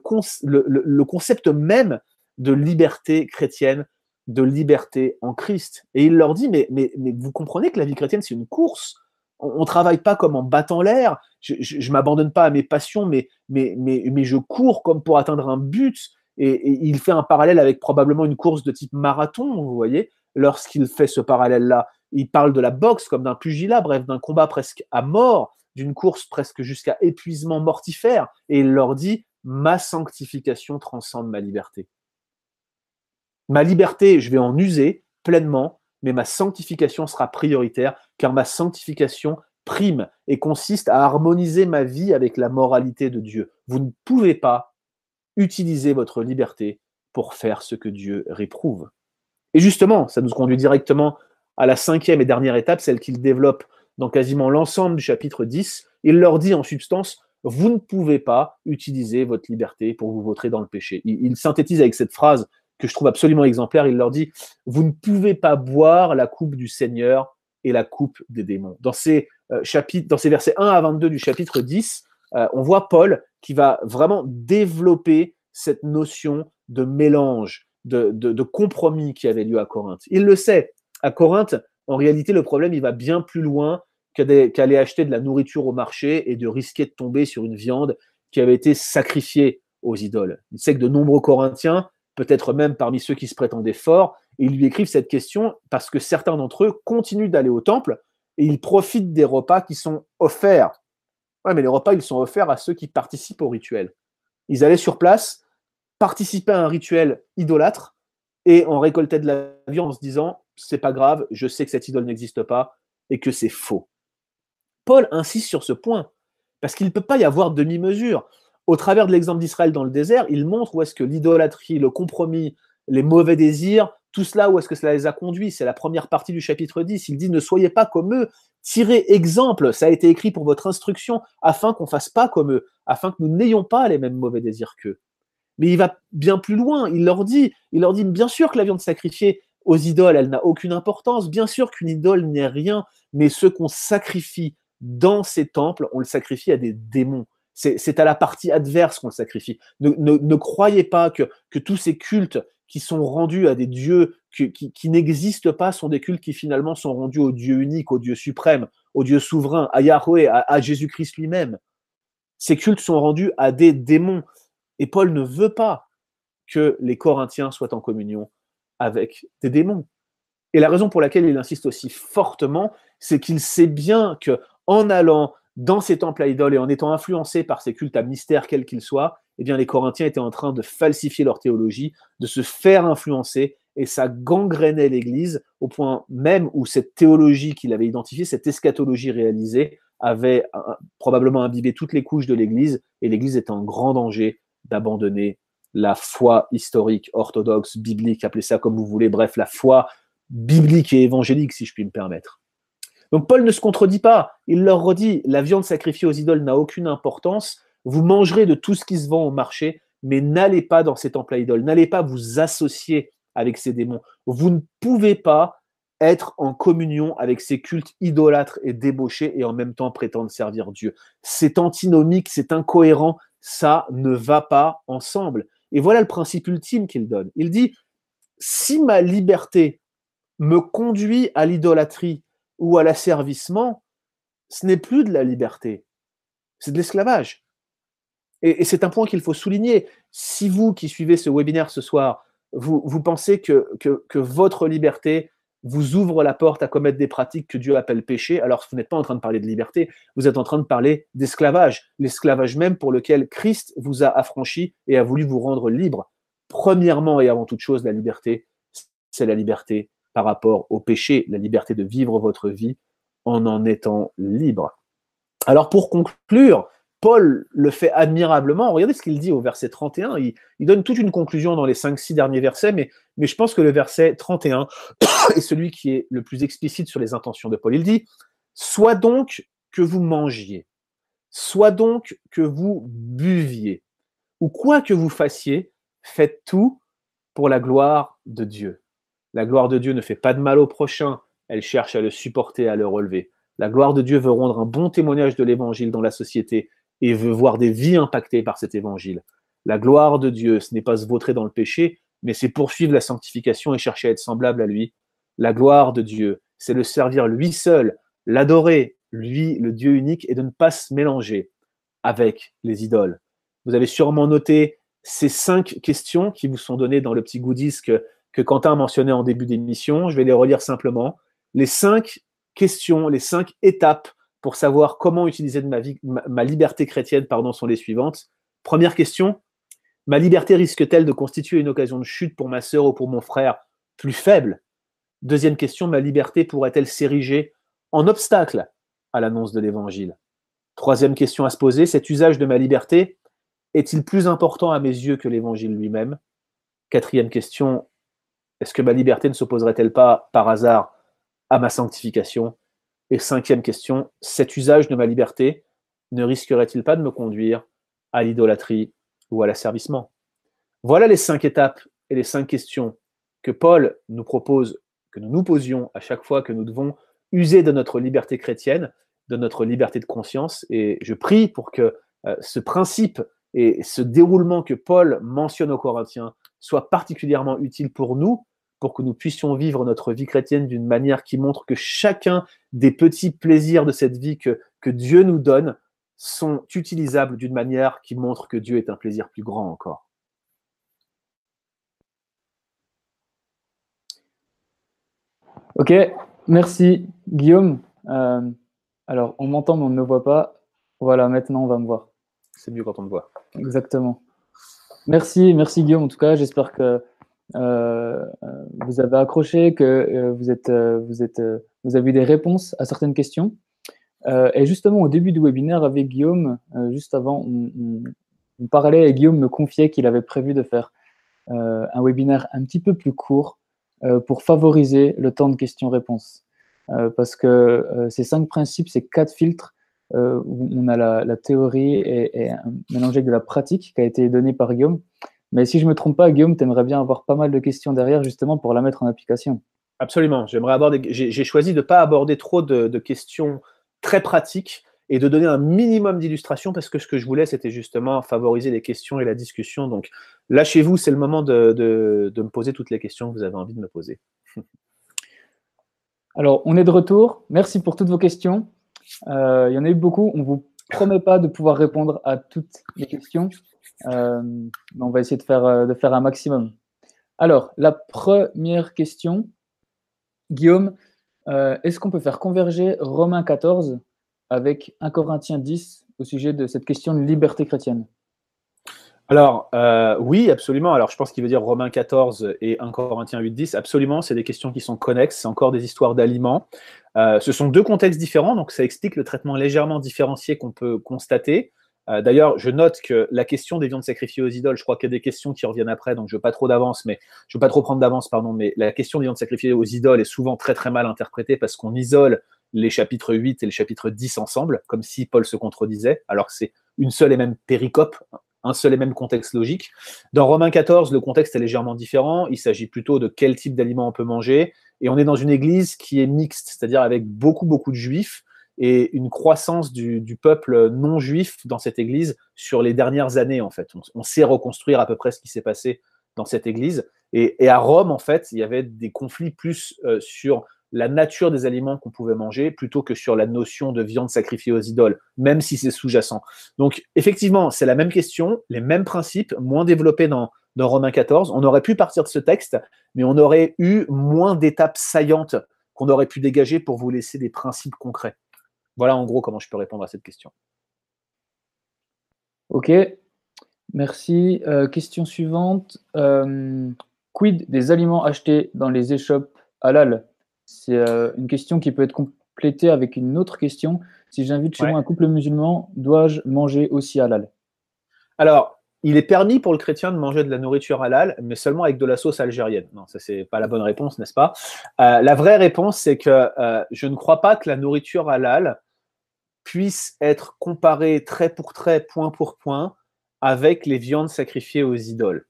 concept même de liberté chrétienne, de liberté en Christ. Et il leur dit, mais, mais, mais vous comprenez que la vie chrétienne, c'est une course on ne travaille pas comme en battant l'air. Je ne m'abandonne pas à mes passions, mais, mais, mais, mais, je cours comme pour atteindre un but. Et, il fait un parallèle avec probablement une course de type marathon, vous voyez, lorsqu'il fait ce parallèle-là. Il parle de la boxe comme d'un pugilat, bref, d'un combat presque à mort, d'une course presque jusqu'à épuisement mortifère. Et il leur dit, ma sanctification transcende ma liberté. Ma liberté, je vais en user pleinement, mais ma sanctification sera prioritaire, car ma sanctification prime et consiste à harmoniser ma vie avec la moralité de Dieu. Vous ne pouvez pas utiliser votre liberté pour faire ce que Dieu réprouve. Et justement, ça nous conduit directement à la cinquième et dernière étape, celle qu'il développe dans quasiment l'ensemble du chapitre 10. Il leur dit en substance, vous ne pouvez pas utiliser votre liberté pour vous vautrer dans le péché. Il, synthétise avec cette phrase que je trouve absolument exemplaire. Il leur dit, vous ne pouvez pas boire la coupe du Seigneur et la coupe des démons. Dans ces, euh, chapitres, dans ces versets 1 à 22 du chapitre 10, euh, on voit Paul qui va vraiment développer cette notion de mélange, de, compromis qui avait lieu à Corinthe. Il le sait, à Corinthe, en réalité, le problème, il va bien plus loin qu'aller acheter de la nourriture au marché et de risquer de tomber sur une viande qui avait été sacrifiée aux idoles. Il sait que de nombreux Corinthiens, peut-être même parmi ceux qui se prétendaient forts, ils lui écrivent cette question parce que certains d'entre eux continuent d'aller au temple et ils profitent des repas qui sont offerts. Oui, mais les repas, ils sont offerts à ceux qui participent au rituel. Ils allaient sur place, participer à un rituel idolâtre et on récoltait de la viande en se disant c'est pas grave, je sais que cette idole n'existe pas et que c'est faux. Paul insiste sur ce point parce qu'il ne peut pas y avoir demi-mesure. Au travers de l'exemple d'Israël dans le désert, il montre où est-ce que l'idolâtrie, le compromis, les mauvais désirs, tout cela, où est-ce que cela les a conduits C'est la première partie du chapitre 10. Il dit ne soyez pas comme eux, tirez exemple, ça a été écrit pour votre instruction, afin qu'on ne fasse pas comme eux, afin que nous n'ayons pas les mêmes mauvais désirs qu'eux. Mais il va bien plus loin. Il leur dit, il leur dit, bien sûr que la viande sacrifiée aux idoles, elle n'a aucune importance. Bien sûr qu'une idole n'est rien, mais ce qu'on sacrifie dans ces temples, on le sacrifie à des démons. C'est à la partie adverse qu'on le sacrifie. Ne, croyez pas que, tous ces cultes qui sont rendus à des dieux qui, n'existent pas sont des cultes qui finalement sont rendus au Dieu unique, au Dieu suprême, au Dieu souverain, à Yahweh, à Jésus-Christ lui-même. Ces cultes sont rendus à des démons. Et Paul ne veut pas que les Corinthiens soient en communion avec des démons. Et la raison pour laquelle il insiste aussi fortement, c'est qu'il sait bien que en allant dans ces temples à idoles et en étant influencé par ces cultes à mystère quels qu'ils soient, eh bien les Corinthiens étaient en train de falsifier leur théologie, de se faire influencer, et ça gangrénait l'Église au point même où cette théologie qu'il avait identifiée, cette eschatologie réalisée, avait euh, probablement imbibé toutes les couches de l'Église, et l'Église était en grand danger d'abandonner la foi historique, orthodoxe, biblique, appelez ça comme vous voulez, bref, la foi biblique et évangélique, si je puis me permettre. Donc Paul ne se contredit pas, il leur redit, la viande sacrifiée aux idoles n'a aucune importance, vous mangerez de tout ce qui se vend au marché, mais n'allez pas dans ces temples à idoles, n'allez pas vous associer avec ces démons. Vous ne pouvez pas être en communion avec ces cultes idolâtres et débauchés et en même temps prétendre servir Dieu. C'est antinomique, c'est incohérent, ça ne va pas ensemble. Et voilà le principe ultime qu'il donne. Il dit, si ma liberté me conduit à l'idolâtrie ou à l'asservissement, ce n'est plus de la liberté, c'est de l'esclavage. Et, c'est un point qu'il faut souligner. Si vous qui suivez ce webinaire ce soir, vous, pensez que, que votre liberté vous ouvre la porte à commettre des pratiques que Dieu appelle péché, alors vous n'êtes pas en train de parler de liberté, vous êtes en train de parler d'esclavage, l'esclavage même pour lequel Christ vous a affranchi et a voulu vous rendre libre. Premièrement et avant toute chose, la liberté, c'est la liberté par rapport au péché, la liberté de vivre votre vie en en étant libre. Alors pour conclure, Paul le fait admirablement. Regardez ce qu'il dit au verset 31. Il, donne toute une conclusion dans les 5-6 derniers versets, mais, mais je pense que le verset 31 est celui qui est le plus explicite sur les intentions de Paul. Il dit Soit donc que vous mangiez, soit donc que vous buviez, ou quoi que vous fassiez, faites tout pour la gloire de Dieu. La gloire de Dieu ne fait pas de mal au prochain, elle cherche à le supporter, à le relever. La gloire de Dieu veut rendre un bon témoignage de l'évangile dans la société et veut voir des vies impactées par cet évangile. La gloire de Dieu, ce n'est pas se vautrer dans le péché, mais c'est poursuivre la sanctification et chercher à être semblable à lui. La gloire de Dieu, c'est le servir lui seul, l'adorer, lui, le Dieu unique, et de ne pas se mélanger avec les idoles. Vous avez sûrement noté ces cinq questions qui vous sont données dans le petit goodies que, que Quentin a mentionné en début d'émission. Je vais les relire simplement. Les cinq questions, les cinq étapes pour savoir comment utiliser ma, liberté chrétienne pardon, sont les suivantes. Première question, Ma liberté risque-t-elle de constituer une occasion de chute pour ma sœur ou pour mon frère plus faible? Deuxième question, ma liberté pourrait-elle s'ériger en obstacle à l'annonce de l'Évangile? Troisième question à se poser, cet usage de ma liberté est-il plus important à mes yeux que l'Évangile lui-même? Quatrième question, est-ce que ma liberté ne s'opposerait-elle pas par hasard à ma sanctification? Et cinquième question, cet usage de ma liberté ne risquerait-il pas de me conduire à l'idolâtrie ou à l'asservissement? Voilà les cinq étapes et les cinq questions que Paul nous propose, que nous nous posions à chaque fois que nous devons user de notre liberté chrétienne, de notre liberté de conscience. Et je prie pour que euh, ce principe et ce déroulement que Paul mentionne aux Corinthiens soit particulièrement utile pour nous, pour que nous puissions vivre notre vie chrétienne d'une manière qui montre que chacun des petits plaisirs de cette vie que, que Dieu nous donne sont utilisables d'une manière qui montre que Dieu est un plaisir plus grand encore. Ok, merci Guillaume. Euh, alors, on m'entend mais on ne me voit pas. Voilà, maintenant on va me voir. C'est mieux quand on me voit. Exactement. Merci, merci Guillaume. En tout cas, j'espère que euh, vous avez accroché, que euh, vous, êtes, vous, êtes, avez eu des réponses à certaines questions. Euh, et justement, au début du webinaire avec Guillaume, euh, juste avant, on, parlait et Guillaume me confiait qu'il avait prévu de faire euh, un webinaire un petit peu plus court pour favoriser le temps de questions-réponses. parce que ces cinq principes, ces quatre filtres, où on a la, théorie et, et mélangé avec de la pratique qui a été donnée par Guillaume. Mais si je ne me trompe pas, Guillaume, tu aimerais bien avoir pas mal de questions derrière justement pour la mettre en application. Absolument. J'aimerais aborder. J'ai choisi de ne pas aborder trop de, de questions très pratique et de donner un minimum d'illustration parce que ce que je voulais, c'était justement favoriser les questions et la discussion. Donc, lâchez-vous, c'est le moment de, de, me poser toutes les questions que vous avez envie de me poser. Alors, on est de retour. Merci pour toutes vos questions. Euh, il y en a eu beaucoup. On ne vous promet pas de pouvoir répondre à toutes les questions. Euh, on va essayer de faire, euh, de faire un maximum. Alors, la première question, Guillaume, est-ce qu'on peut faire converger Romains 14 avec 1 Corinthiens 10 au sujet de cette question de liberté chrétienne? Alors, euh, oui, absolument. Alors, je pense qu'il veut dire Romains 14 et 1 Corinthiens 8, 10. Absolument, c'est des questions qui sont connexes. C'est encore des histoires d'aliments. Euh, ce sont deux contextes différents, donc ça explique le traitement légèrement différencié qu'on peut constater. Euh, d'ailleurs, je note que la question des viandes sacrifiées aux idoles, je crois qu'il y a des questions qui reviennent après, donc je ne veux pas trop d'avance, mais je veux pas trop prendre d'avance, pardon, mais la question des viandes sacrifiées aux idoles est souvent très très mal interprétée parce qu'on isole les chapitres 8 et le chapitre 10 ensemble, comme si Paul se contredisait, alors que c'est une seule et même péricope, un seul et même contexte logique. Dans Romains 14, le contexte est légèrement différent. Il s'agit plutôt de quel type d'aliments on peut manger. Et on est dans une église qui est mixte, c'est-à-dire avec beaucoup, beaucoup de juifs et une croissance du, peuple non juif dans cette église sur les dernières années, en fait. On, sait reconstruire à peu près ce qui s'est passé dans cette église. Et, à Rome, en fait, il y avait des conflits plus euh, sur la nature des aliments qu'on pouvait manger plutôt que sur la notion de viande sacrifiée aux idoles, même si c'est sous-jacent. Donc, effectivement, c'est la même question, les mêmes principes, moins développés dans, dans Romains 14. On aurait pu partir de ce texte, mais on aurait eu moins d'étapes saillantes qu'on aurait pu dégager pour vous laisser des principes concrets. Voilà en gros comment je peux répondre à cette question. Ok, merci. Euh, question suivante. Euh, quid des aliments achetés dans les échoppes halal? C'est euh, une question qui peut être complétée avec une autre question. Si j'invite chez moi un couple musulman, dois-je manger aussi halal? Alors, il est permis pour le chrétien de manger de la nourriture halal, mais seulement avec de la sauce algérienne. Non, ça c'est pas la bonne réponse, n'est-ce pas? La vraie réponse, c'est que je ne crois pas que la nourriture halal puisse être comparé trait pour trait, point pour point, avec les viandes sacrifiées aux idoles.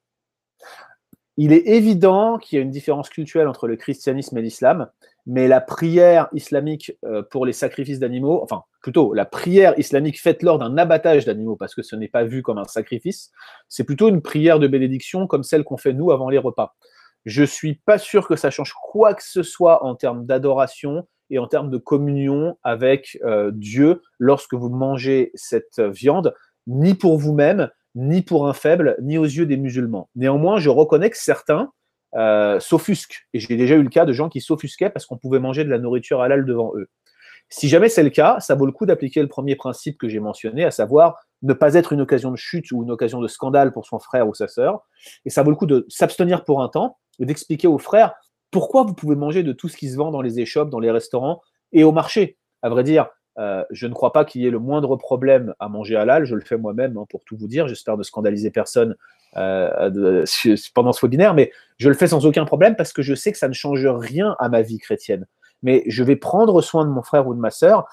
Il est évident qu'il y a une différence culturelle entre le christianisme et l'islam, mais la prière islamique euh, pour les sacrifices d'animaux, enfin plutôt la prière islamique faite lors d'un abattage d'animaux, parce que ce n'est pas vu comme un sacrifice, c'est plutôt une prière de bénédiction comme celle qu'on fait nous avant les repas. Je suis pas sûr que ça change quoi que ce soit en termes d'adoration et en termes de communion avec euh, Dieu lorsque vous mangez cette viande, ni pour vous-même, ni pour un faible, ni aux yeux des musulmans. Néanmoins, je reconnais que certains euh, s'offusquent. Et j'ai déjà eu le cas de gens qui s'offusquaient parce qu'on pouvait manger de la nourriture halal devant eux. Si jamais c'est le cas, ça vaut le coup d'appliquer le premier principe que j'ai mentionné, à savoir ne pas être une occasion de chute ou une occasion de scandale pour son frère ou sa sœur. Et ça vaut le coup de s'abstenir pour un temps et d'expliquer aux frères pourquoi vous pouvez manger de tout ce qui se vend dans les échoppes, dans les restaurants et au marché. À vrai dire, euh, je ne crois pas qu'il y ait le moindre problème à manger halal. Je le fais moi-même, hein, pour tout vous dire. J'espère ne scandaliser personne euh, pendant ce webinaire, mais je le fais sans aucun problème parce que je sais que ça ne change rien à ma vie chrétienne. Mais je vais prendre soin de mon frère ou de ma sœur.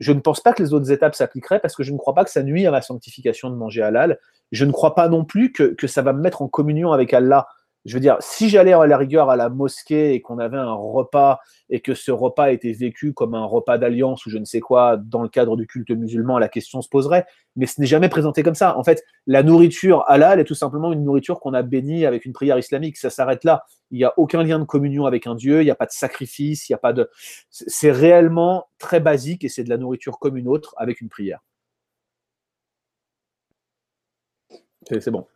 Je ne pense pas que les autres étapes s'appliqueraient parce que je ne crois pas que ça nuit à ma sanctification de manger halal. Je ne crois pas non plus que, que ça va me mettre en communion avec Allah je veux dire, si j'allais à la rigueur à la mosquée et qu'on avait un repas et que ce repas était vécu comme un repas d'alliance ou je ne sais quoi dans le cadre du culte musulman, la question se poserait. Mais ce n'est jamais présenté comme ça. En fait, la nourriture halal est tout simplement une nourriture qu'on a bénie avec une prière islamique. Ça s'arrête là. Il n'y a aucun lien de communion avec un dieu. Il n'y a pas de sacrifice. Il n'y a pas de. C'est réellement très basique et c'est de la nourriture comme une autre avec une prière. C'est bon.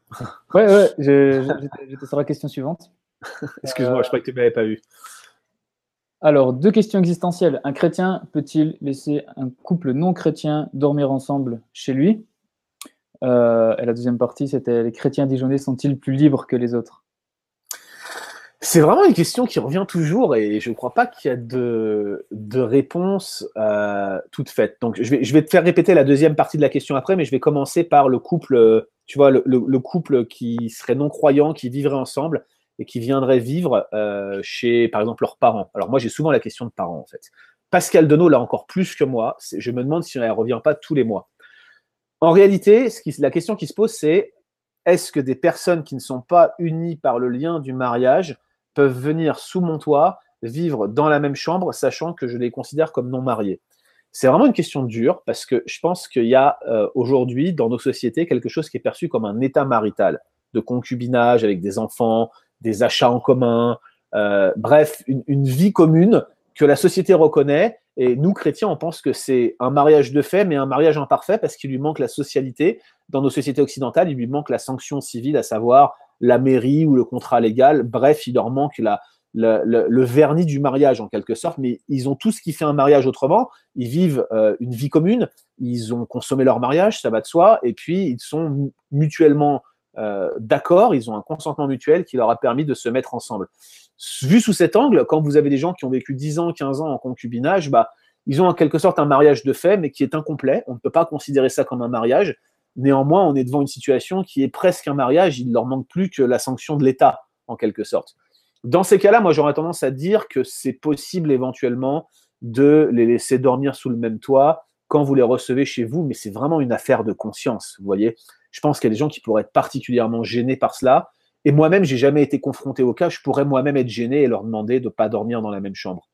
Ouais, ouais, j'étais sur la question suivante. Excuse-moi, je crois que tu ne m'avais pas vu. Alors, deux questions existentielles. Un chrétien peut-il laisser un couple non chrétien dormir ensemble chez lui? Euh, Et la deuxième partie, c'était les chrétiens dijonnais sont-ils plus libres que les autres? C'est vraiment une question qui revient toujours et je ne crois pas qu'il y a de, réponse euh, toute faite. Donc, je vais, te faire répéter la deuxième partie de la question après, mais je vais commencer par le couple, tu vois, le, le, couple qui serait non-croyant, qui vivrait ensemble et qui viendrait vivre euh, chez, par exemple, leurs parents. Alors, moi, j'ai souvent la question de parents, en fait. Pascal Denot l'a encore plus que moi. Je me demande si elle ne revient pas tous les mois. En réalité, la question qui se pose, c'est est-ce que des personnes qui ne sont pas unies par le lien du mariage peuvent venir sous mon toit, vivre dans la même chambre, sachant que je les considère comme non mariés C'est vraiment une question dure parce que je pense qu'il y a euh, aujourd'hui dans nos sociétés quelque chose qui est perçu comme un état marital, de concubinage avec des enfants, des achats en commun, euh, bref, une, une, vie commune que la société reconnaît. Et nous, chrétiens, on pense que c'est un mariage de fait, mais un mariage imparfait parce qu'il lui manque la socialité. Dans nos sociétés occidentales, il lui manque la sanction civile, à savoir la mairie ou le contrat légal. Bref, il leur manque la, le, vernis du mariage en quelque sorte, mais ils ont tout ce qui fait un mariage autrement. Ils vivent euh, une vie commune, ils ont consommé leur mariage, ça va de soi, et puis ils sont mutuellement euh, d'accord, ils ont un consentement mutuel qui leur a permis de se mettre ensemble. Vu sous cet angle, quand vous avez des gens qui ont vécu 10 ans, 15 ans en concubinage, bah, ils ont en quelque sorte un mariage de fait, mais qui est incomplet. On ne peut pas considérer ça comme un mariage. Néanmoins, on est devant une situation qui est presque un mariage, il ne leur manque plus que la sanction de l'État, en quelque sorte. Dans ces cas-là, moi, j'aurais tendance à dire que c'est possible éventuellement de les laisser dormir sous le même toit quand vous les recevez chez vous, mais c'est vraiment une affaire de conscience, vous voyez. Je pense qu'il y a des gens qui pourraient être particulièrement gênés par cela. Et moi-même, j'ai jamais été confronté au cas, je pourrais moi-même être gêné et leur demander de ne pas dormir dans la même chambre.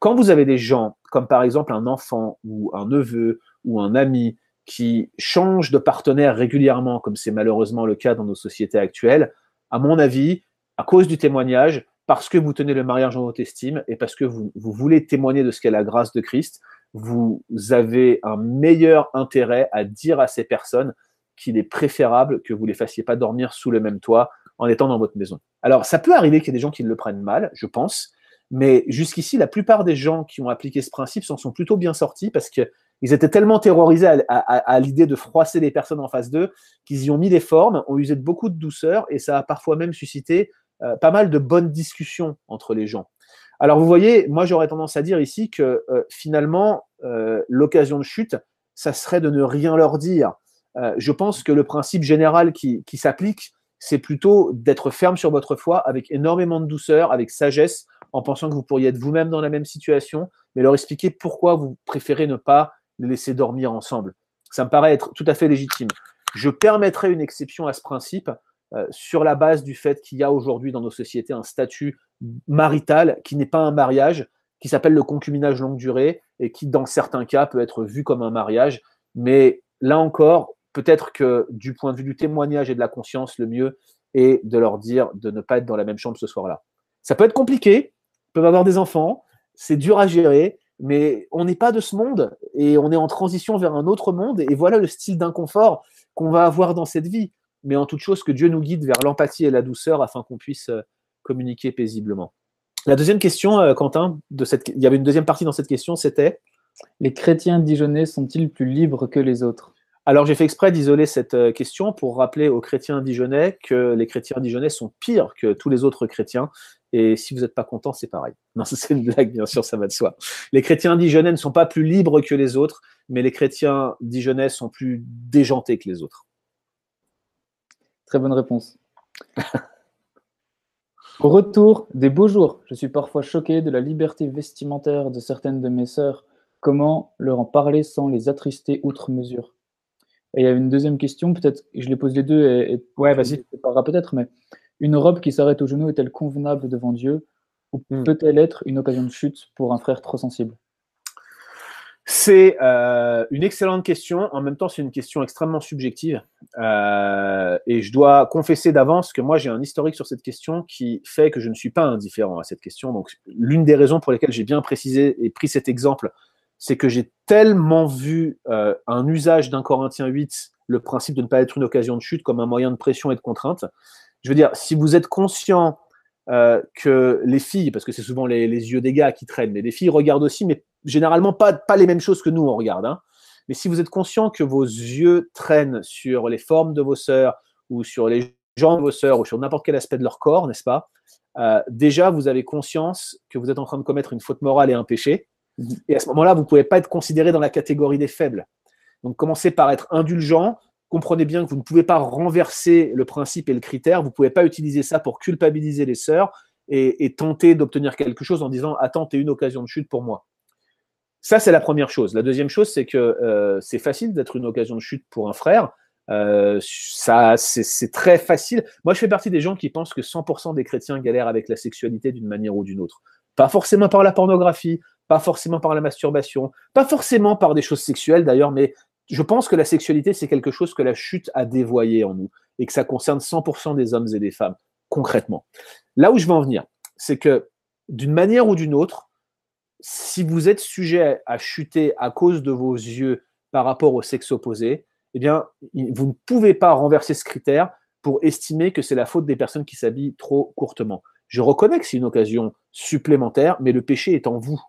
Quand vous avez des gens, comme par exemple un enfant ou un neveu ou un ami, qui changent de partenaire régulièrement, comme c'est malheureusement le cas dans nos sociétés actuelles, à mon avis, à cause du témoignage, parce que vous tenez le mariage en haute estime et parce que vous, vous voulez témoigner de ce qu'est la grâce de Christ, vous avez un meilleur intérêt à dire à ces personnes qu'il est préférable que vous les fassiez pas dormir sous le même toit en étant dans votre maison. Alors, ça peut arriver qu'il y ait des gens qui le prennent mal, je pense, mais jusqu'ici, la plupart des gens qui ont appliqué ce principe s'en sont plutôt bien sortis parce que ils étaient tellement terrorisés à, l'idée de froisser les personnes en face d'eux qu'ils y ont mis des formes, ont usé de beaucoup de douceur et ça a parfois même suscité euh, pas mal de bonnes discussions entre les gens. Alors vous voyez, moi j'aurais tendance à dire ici que euh, finalement euh, l'occasion de chute, ça serait de ne rien leur dire. je pense que le principe général qui, s'applique, c'est plutôt d'être ferme sur votre foi avec énormément de douceur, avec sagesse, en pensant que vous pourriez être vous-même dans la même situation, mais leur expliquer pourquoi vous préférez ne pas laisser dormir ensemble. Ça me paraît être tout à fait légitime. Je permettrai une exception à ce principe euh, sur la base du fait qu'il y a aujourd'hui dans nos sociétés un statut marital qui n'est pas un mariage, qui s'appelle le concubinage longue durée et qui, dans certains cas, peut être vu comme un mariage. Mais là encore, peut-être que du point de vue du témoignage et de la conscience, le mieux est de leur dire de ne pas être dans la même chambre ce soir-là. Ça peut être compliqué, ils peuvent avoir des enfants, c'est dur à gérer, mais on n'est pas de ce monde et on est en transition vers un autre monde et voilà le style d'inconfort qu'on va avoir dans cette vie. Mais en toute chose, que Dieu nous guide vers l'empathie et la douceur afin qu'on puisse euh, communiquer paisiblement. La deuxième question, euh, Quentin, de cette... il y avait une deuxième partie dans cette question, c'était? Les chrétiens dijonnais sont-ils plus libres que les autres? Alors j'ai fait exprès d'isoler cette euh, question pour rappeler aux chrétiens dijonnais que les chrétiens dijonnais sont pires que tous les autres chrétiens. Et si vous n'êtes pas content, c'est pareil. Non, c'est une blague, bien sûr, ça va de soi. Les chrétiens dijonnais ne sont pas plus libres que les autres, mais les chrétiens dijonnais sont plus déjantés que les autres. Très bonne réponse. Au retour des beaux jours, je suis parfois choqué de la liberté vestimentaire de certaines de mes sœurs. Comment leur en parler sans les attrister outre mesure? Et il y a une deuxième question, peut-être, je les pose les deux et, ouais, vas-y. peut-être, mais une robe qui s'arrête au genou est-elle convenable devant Dieu ou hmm. peut-elle être une occasion de chute pour un frère trop sensible? C'est euh, une excellente question. En même temps, c'est une question extrêmement subjective. Euh, et je dois confesser d'avance que moi, j'ai un historique sur cette question qui fait que je ne suis pas indifférent à cette question. Donc, l'une des raisons pour lesquelles j'ai bien précisé et pris cet exemple, c'est que j'ai tellement vu euh, un usage d'un Corinthien 8, le principe de ne pas être une occasion de chute, comme un moyen de pression et de contrainte. Je veux dire, si vous êtes conscient que les filles, parce que c'est souvent les, les, yeux des gars qui traînent, mais les filles regardent aussi, mais généralement pas, pas les mêmes choses que nous on regarde. Hein. Mais si vous êtes conscient que vos yeux traînent sur les formes de vos sœurs ou sur les jambes de vos sœurs ou sur n'importe quel aspect de leur corps, n'est-ce pas euh, Déjà, vous avez conscience que vous êtes en train de commettre une faute morale et un péché. Et à ce moment-là, vous ne pouvez pas être considéré dans la catégorie des faibles. Donc commencez par être indulgent. Comprenez bien que vous ne pouvez pas renverser le principe et le critère. Vous ne pouvez pas utiliser ça pour culpabiliser les sœurs et, tenter d'obtenir quelque chose en disant Attends, tu es une occasion de chute pour moi. Ça, c'est la première chose. La deuxième chose, c'est que euh, c'est facile d'être une occasion de chute pour un frère. Euh, ça, c'est très facile. Moi, je fais partie des gens qui pensent que 100% des chrétiens galèrent avec la sexualité d'une manière ou d'une autre. Pas forcément par la pornographie, pas forcément par la masturbation, pas forcément par des choses sexuelles d'ailleurs, mais je pense que la sexualité, c'est quelque chose que la chute a dévoyé en nous et que ça concerne 100% des hommes et des femmes, concrètement. Là où je veux en venir, c'est que d'une manière ou d'une autre, si vous êtes sujet à chuter à cause de vos yeux par rapport au sexe opposé, eh bien, vous ne pouvez pas renverser ce critère pour estimer que c'est la faute des personnes qui s'habillent trop courtement. Je reconnais que c'est une occasion supplémentaire, mais le péché est en vous,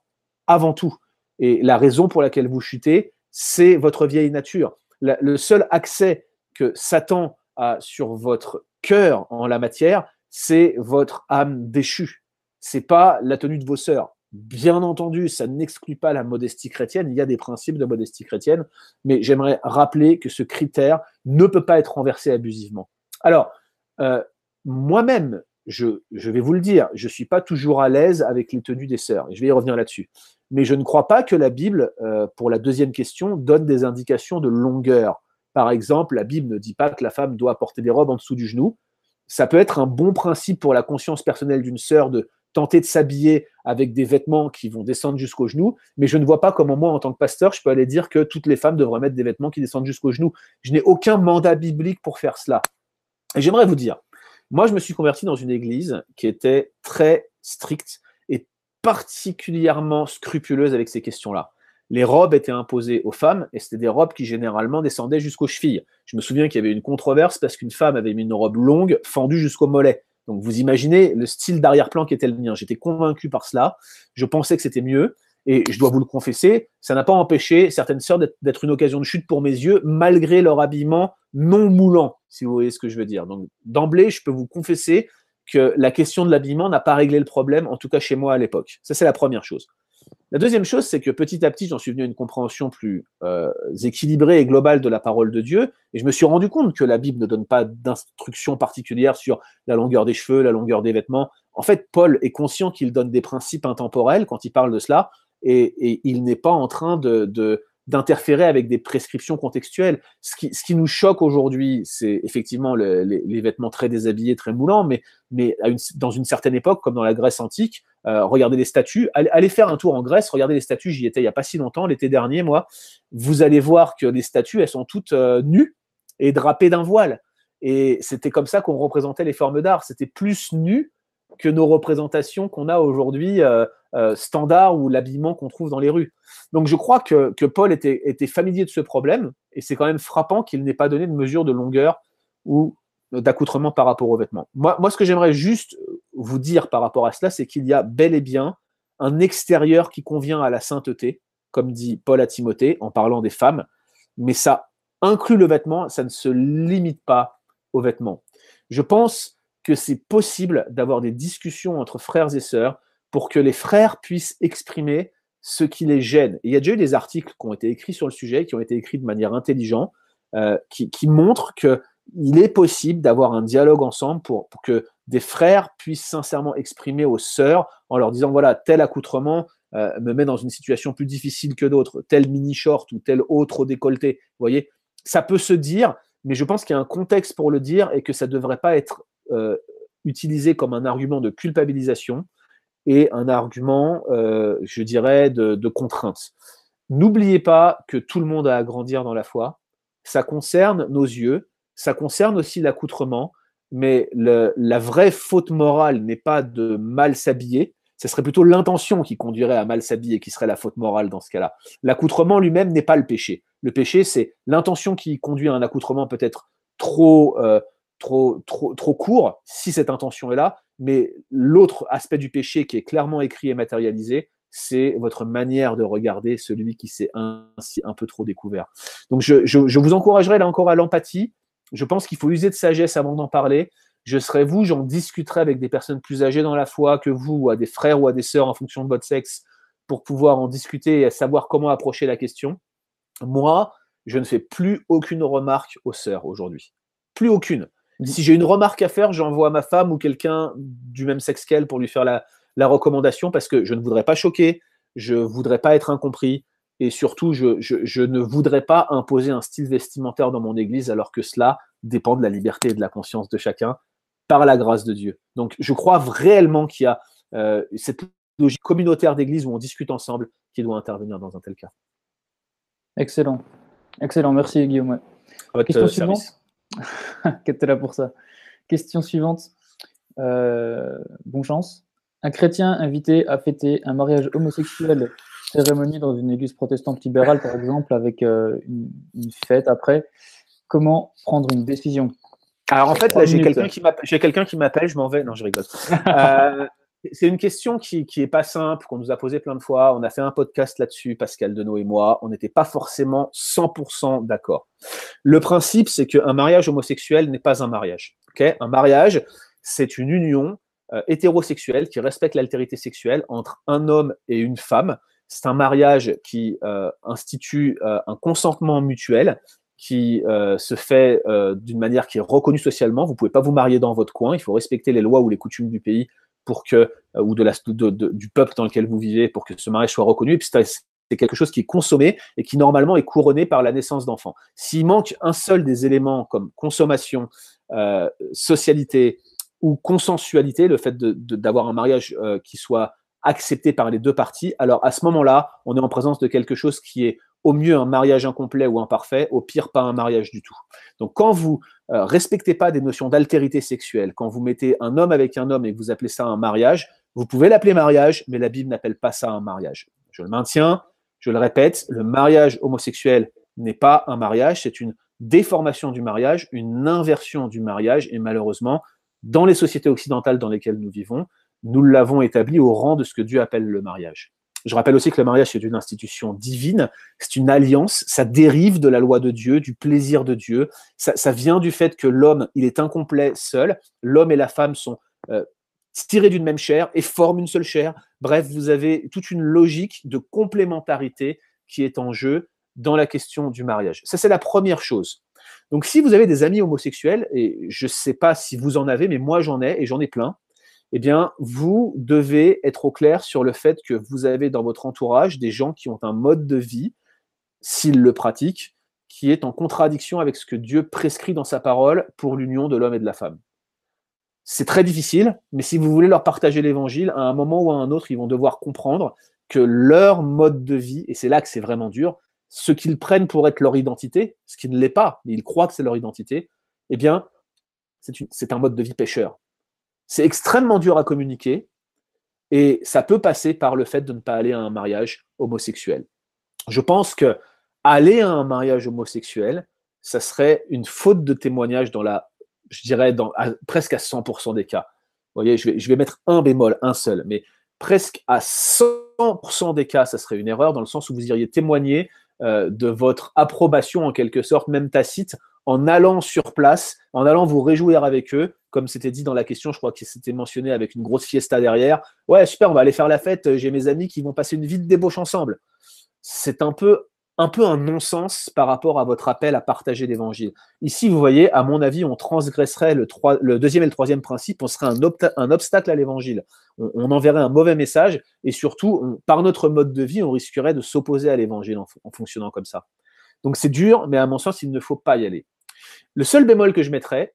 avant tout. Et la raison pour laquelle vous chutez, c'est votre vieille nature. le seul accès que Satan a sur votre cœur en la matière, c'est votre âme déchue. C'est pas la tenue de vos sœurs. Bien entendu, ça n'exclut pas la modestie chrétienne, il y a des principes de modestie chrétienne, mais j'aimerais rappeler que ce critère ne peut pas être renversé abusivement. Alors, euh, moi-même, je, vais vous le dire, je ne suis pas toujours à l'aise avec les tenues des sœurs, et je vais y revenir là-dessus. Mais je ne crois pas que la Bible, euh, pour la deuxième question, donne des indications de longueur. Par exemple, la Bible ne dit pas que la femme doit porter des robes en dessous du genou. Ça peut être un bon principe pour la conscience personnelle d'une sœur de tenter de s'habiller avec des vêtements qui vont descendre jusqu'aux genoux, mais je ne vois pas comment moi, en tant que pasteur, je peux aller dire que toutes les femmes devraient mettre des vêtements qui descendent jusqu'aux genoux. Je n'ai aucun mandat biblique pour faire cela. Et j'aimerais vous dire, moi, je me suis converti dans une église qui était très stricte et particulièrement scrupuleuse avec ces questions-là. Les robes étaient imposées aux femmes et c'était des robes qui généralement descendaient jusqu'aux chevilles. Je me souviens qu'il y avait une controverse parce qu'une femme avait mis une robe longue fendue jusqu'au mollet. Donc vous imaginez le style d'arrière-plan qui était le mien. J'étais convaincu par cela. Je pensais que c'était mieux. Et je dois vous le confesser, ça n'a pas empêché certaines sœurs d'être une occasion de chute pour mes yeux, malgré leur habillement non moulant, si vous voyez ce que je veux dire. Donc d'emblée, je peux vous confesser que la question de l'habillement n'a pas réglé le problème, en tout cas chez moi à l'époque. Ça, c'est la première chose. La deuxième chose, c'est que petit à petit, j'en suis venu à une compréhension plus euh, équilibrée et globale de la parole de Dieu, et je me suis rendu compte que la Bible ne donne pas d'instructions particulières sur la longueur des cheveux, la longueur des vêtements. En fait, Paul est conscient qu'il donne des principes intemporels quand il parle de cela, et, il n'est pas en train d'interférer avec des prescriptions contextuelles. Ce qui, nous choque aujourd'hui, c'est effectivement les, vêtements très déshabillés, très moulants, mais, mais dans une certaine époque, comme dans la Grèce antique, euh, regardez les statues, allez, faire un tour en Grèce, regardez les statues, j'y étais il n'y a pas si longtemps, l'été dernier, moi, vous allez voir que les statues, elles sont toutes euh, nues et drapées d'un voile. Et c'était comme ça qu'on représentait les formes d'art, c'était plus nu que nos représentations qu'on a aujourd'hui euh, euh, standard ou l'habillement qu'on trouve dans les rues. Donc je crois que, Paul était, était, familier de ce problème et c'est quand même frappant qu'il n'ait pas donné de mesure de longueur ou d'accoutrement par rapport aux vêtements. Moi, moi ce que j'aimerais juste vous dire par rapport à cela, c'est qu'il y a bel et bien un extérieur qui convient à la sainteté comme dit Paul à Timothée, en parlant des femmes, mais ça inclut le vêtement, ça ne se limite pas aux vêtements. Je pense que c'est possible d'avoir des discussions entre frères et sœurs pour que les frères puissent exprimer ce qui les gêne. il y a déjà eu des articles qui ont été écrits sur le sujet, qui ont été écrits de manière intelligente, euh, qui, montrent qu'il est possible d'avoir un dialogue ensemble pour, que des frères puissent sincèrement exprimer aux sœurs en leur disant voilà, tel accoutrement euh, me met dans une situation plus difficile que d'autres, tel mini-short ou tel autre décolleté. Vous voyez, ça peut se dire, mais je pense qu'il y a un contexte pour le dire et que ça ne devrait pas être euh, utilisé comme un argument de culpabilisation et un argument, euh, je dirais, de, contrainte. N'oubliez pas que tout le monde a à grandir dans la foi. Ça concerne nos yeux, ça concerne aussi l'accoutrement, mais la vraie faute morale n'est pas de mal s'habiller, ce serait plutôt l'intention qui conduirait à mal s'habiller qui serait la faute morale dans ce cas-là. L'accoutrement lui-même n'est pas le péché. Le péché, c'est l'intention qui conduit à un accoutrement peut-être trop, euh, trop, trop, trop court, si cette intention est là, mais l'autre aspect du péché qui est clairement écrit et matérialisé, c'est votre manière de regarder celui qui s'est ainsi un peu trop découvert. Donc je, je vous encouragerai là encore à l'empathie. Je pense qu'il faut user de sagesse avant d'en parler. Je serai vous, j'en discuterai avec des personnes plus âgées dans la foi que vous, ou à des frères ou à des sœurs en fonction de votre sexe, pour pouvoir en discuter et savoir comment approcher la question. Moi, je ne fais plus aucune remarque aux sœurs aujourd'hui. Plus aucune. Si j'ai une remarque à faire, j'envoie à ma femme ou quelqu'un du même sexe qu'elle pour lui faire la, recommandation parce que je ne voudrais pas choquer, je ne voudrais pas être incompris et surtout, je, je, ne voudrais pas imposer un style vestimentaire dans mon église alors que cela dépend de la liberté et de la conscience de chacun par la grâce de Dieu. Donc, je crois réellement qu'il y a euh, cette logique communautaire d'église où on discute ensemble qui doit intervenir dans un tel cas. Excellent. Excellent. Merci, Guillaume. Question suivante. Qu'est-ce là pour ça? Question suivante. Euh, bon chance. Un chrétien invité à fêter un mariage homosexuel, cérémonie dans une église protestante libérale, par exemple, avec euh, une, fête après. Comment prendre une décision? Alors en fait, là, j'ai quelqu'un qui m'appelle. qui m'appelle. Je m'en vais. Non, je rigole. Euh, c'est une question qui, qui est pas simple, qu'on nous a posé plein de fois. On a fait un podcast là-dessus, Pascal Denot et moi. On n'était pas forcément 100% d'accord. Le principe, c'est qu'un mariage homosexuel n'est pas un mariage. un mariage, c'est une union euh, hétérosexuelle qui respecte l'altérité sexuelle entre un homme et une femme. C'est un mariage qui euh, institue euh, un consentement mutuel qui se fait d'une manière qui est reconnue socialement. Vous pouvez pas vous marier dans votre coin. Il faut respecter les lois ou les coutumes du pays pour que, euh, ou de la, du peuple dans lequel vous vivez pour que ce mariage soit reconnu. Et puis c'est quelque chose qui est consommé et qui normalement est couronné par la naissance d'enfants. S'il manque un seul des éléments comme consommation, euh, socialité ou consensualité, le fait d'avoir un mariage euh, qui soit accepté par les deux parties, alors à ce moment-là, on est en présence de quelque chose qui est au mieux un mariage incomplet ou imparfait, au pire pas un mariage du tout. Donc quand vous euh, respectez pas des notions d'altérité sexuelle, quand vous mettez un homme avec un homme et vous appelez ça un mariage, vous pouvez l'appeler mariage, mais la Bible n'appelle pas ça un mariage. Je le maintiens, je le répète, le mariage homosexuel n'est pas un mariage, c'est une déformation du mariage, une inversion du mariage, et malheureusement, dans les sociétés occidentales dans lesquelles nous vivons, nous l'avons établi au rang de ce que Dieu appelle le mariage. Je rappelle aussi que le mariage est une institution divine, c'est une alliance, ça dérive de la loi de Dieu, du plaisir de Dieu, ça, vient du fait que l'homme, il est incomplet seul, l'homme et la femme sont euh, tirés d'une même chair et forment une seule chair. Bref, vous avez toute une logique de complémentarité qui est en jeu dans la question du mariage. Ça, c'est la première chose. Donc, si vous avez des amis homosexuels, et je ne sais pas si vous en avez, mais moi j'en ai, et j'en ai plein, eh bien, vous devez être au clair sur le fait que vous avez dans votre entourage des gens qui ont un mode de vie, s'ils le pratiquent, qui est en contradiction avec ce que Dieu prescrit dans sa parole pour l'union de l'homme et de la femme. C'est très difficile, mais si vous voulez leur partager l'évangile, à un moment ou à un autre, ils vont devoir comprendre que leur mode de vie, et c'est là que c'est vraiment dur, ce qu'ils prennent pour être leur identité, ce qui ne l'est pas, mais ils croient que c'est leur identité, eh bien, c'est un mode de vie pécheur. C'est extrêmement dur à communiquer et ça peut passer par le fait de ne pas aller à un mariage homosexuel. Je pense que aller à un mariage homosexuel, ça serait une faute de témoignage dans la, je dirais, presque à 100% des cas. Vous voyez, je vais, je vais mettre un bémol, un seul, mais presque à 100% des cas, ça serait une erreur, dans le sens où vous iriez témoigner euh, de votre approbation, en quelque sorte, même tacite, en allant sur place, en allant vous réjouir avec eux, comme c'était dit dans la question, je crois que c'était mentionné avec une grosse fiesta derrière. Ouais, super, on va aller faire la fête, j'ai mes amis qui vont passer une vie de débauche ensemble. C'est un peu un non-sens par rapport à votre appel à partager l'évangile. Ici, vous voyez, à mon avis, on transgresserait le, deuxième et le troisième principe, on serait un obstacle à l'évangile. On, enverrait un mauvais message et surtout, par notre mode de vie, on risquerait de s'opposer à l'évangile en, fonctionnant comme ça. Donc c'est dur, mais à mon sens, il ne faut pas y aller. Le seul bémol que je mettrais,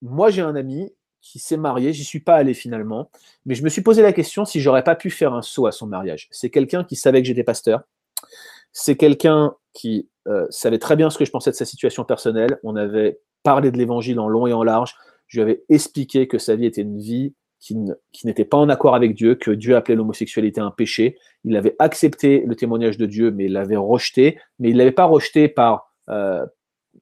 moi j'ai un ami qui s'est marié, j'y suis pas allé finalement, mais je me suis posé la question si j'aurais pas pu faire un saut à son mariage. C'est quelqu'un qui savait que j'étais pasteur, c'est quelqu'un qui euh, savait très bien ce que je pensais de sa situation personnelle. On avait parlé de l'évangile en long et en large. Je lui avais expliqué que sa vie était une vie qui, n'était pas en accord avec Dieu, que Dieu appelait l'homosexualité un péché. Il avait accepté le témoignage de Dieu, mais il l'avait rejeté. Mais il ne l'avait pas rejeté par, euh,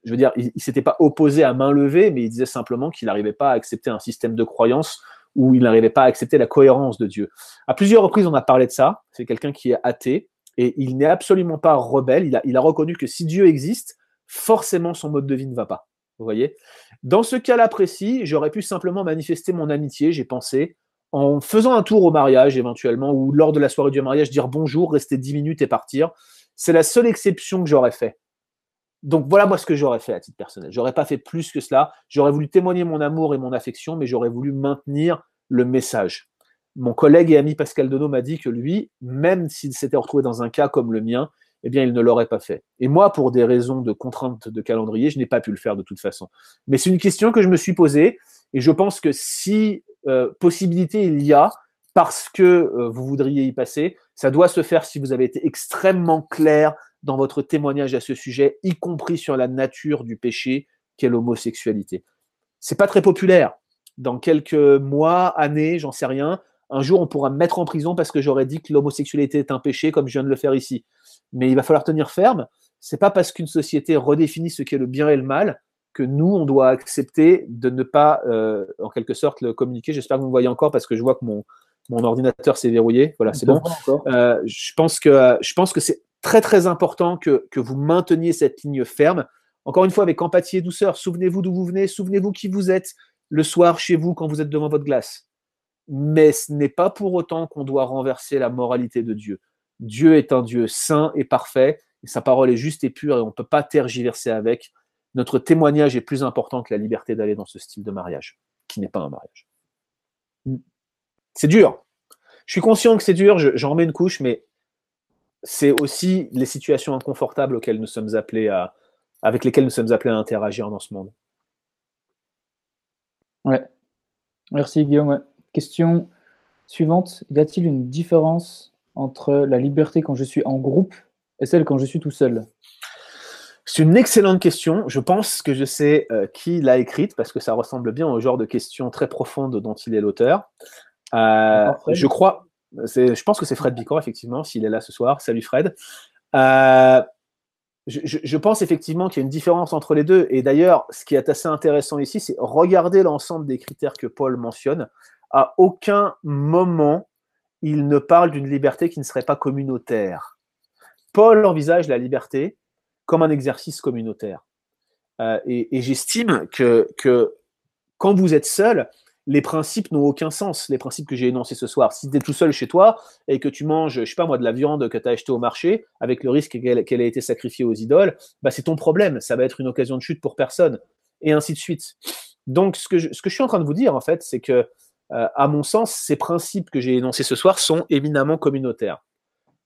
je veux dire, il, s'était pas opposé à main levée, mais il disait simplement qu'il n'arrivait pas à accepter un système de croyance où il n'arrivait pas à accepter la cohérence de Dieu. À plusieurs reprises, on a parlé de ça. C'est quelqu'un qui est athée. Et il n'est absolument pas rebelle. Il a, il a reconnu que si Dieu existe, forcément son mode de vie ne va pas. Vous voyez Dans ce cas-là précis, j'aurais pu simplement manifester mon amitié, j'ai pensé, en faisant un tour au mariage éventuellement, ou lors de la soirée du mariage, dire bonjour, rester 10 minutes et partir. C'est la seule exception que j'aurais fait. Donc voilà moi ce que j'aurais fait à titre personnel. J'aurais pas fait plus que cela. J'aurais voulu témoigner mon amour et mon affection, mais j'aurais voulu maintenir le message mon collègue et ami Pascal Denot m'a dit que lui, même s'il s'était retrouvé dans un cas comme le mien, eh bien, il ne l'aurait pas fait. Et moi, pour des raisons de contrainte de calendrier, je n'ai pas pu le faire de toute façon. Mais c'est une question que je me suis posée, et je pense que si euh, possibilité il y a, parce que euh, vous voudriez y passer, ça doit se faire si vous avez été extrêmement clair dans votre témoignage à ce sujet, y compris sur la nature du péché qu'est l'homosexualité. C'est pas très populaire. Dans quelques mois, années, j'en sais rien, un jour, on pourra me mettre en prison parce que j'aurais dit que l'homosexualité est un péché, comme je viens de le faire ici. Mais il va falloir tenir ferme. C'est pas parce qu'une société redéfinit ce qu'est le bien et le mal que nous, on doit accepter de ne pas, euh, en quelque sorte, le communiquer. J'espère que vous me voyez encore parce que je vois que mon, mon ordinateur s'est verrouillé. Voilà, c'est bon. Euh, je pense que, je pense que c'est très, très important que, que vous mainteniez cette ligne ferme. Encore une fois, avec empathie et douceur. Souvenez-vous d'où vous venez, souvenez-vous qui vous êtes le soir chez vous quand vous êtes devant votre glace mais ce n'est pas pour autant qu'on doit renverser la moralité de Dieu. Dieu est un Dieu saint et parfait, et sa parole est juste et pure, et on ne peut pas tergiverser avec. Notre témoignage est plus important que la liberté d'aller dans ce style de mariage, qui n'est pas un mariage. C'est dur. Je suis conscient que c'est dur, j'en remets une couche, mais c'est aussi les situations inconfortables auxquelles nous sommes appelés à, avec lesquelles nous sommes appelés à interagir dans ce monde. Ouais. Merci Guillaume. Question suivante. Y a-t-il une différence entre la liberté quand je suis en groupe et celle quand je suis tout seul? C'est une excellente question. Je pense que je sais euh, qui l'a écrite parce que ça ressemble bien au genre de questions très profondes dont il est l'auteur. Euh, je crois, je pense que c'est Fred Bicor, effectivement, s'il est là ce soir. Salut Fred. Euh, je, je, pense effectivement qu'il y a une différence entre les deux. Et d'ailleurs, ce qui est assez intéressant ici, c'est regarder l'ensemble des critères que Paul mentionne à aucun moment il ne parle d'une liberté qui ne serait pas communautaire. Paul envisage la liberté comme un exercice communautaire. Euh, et, j'estime que, que, quand vous êtes seul, les principes n'ont aucun sens, les principes que j'ai énoncés ce soir. Si tu es tout seul chez toi et que tu manges, je sais pas moi, de la viande que tu as achetée au marché, avec le risque qu'elle ait été sacrifiée aux idoles, bah c'est ton problème, ça va être une occasion de chute pour personne, et ainsi de suite. Donc ce que ce que je suis en train de vous dire, en fait, c'est que euh, à mon sens, ces principes que j'ai énoncés ce soir sont éminemment communautaires.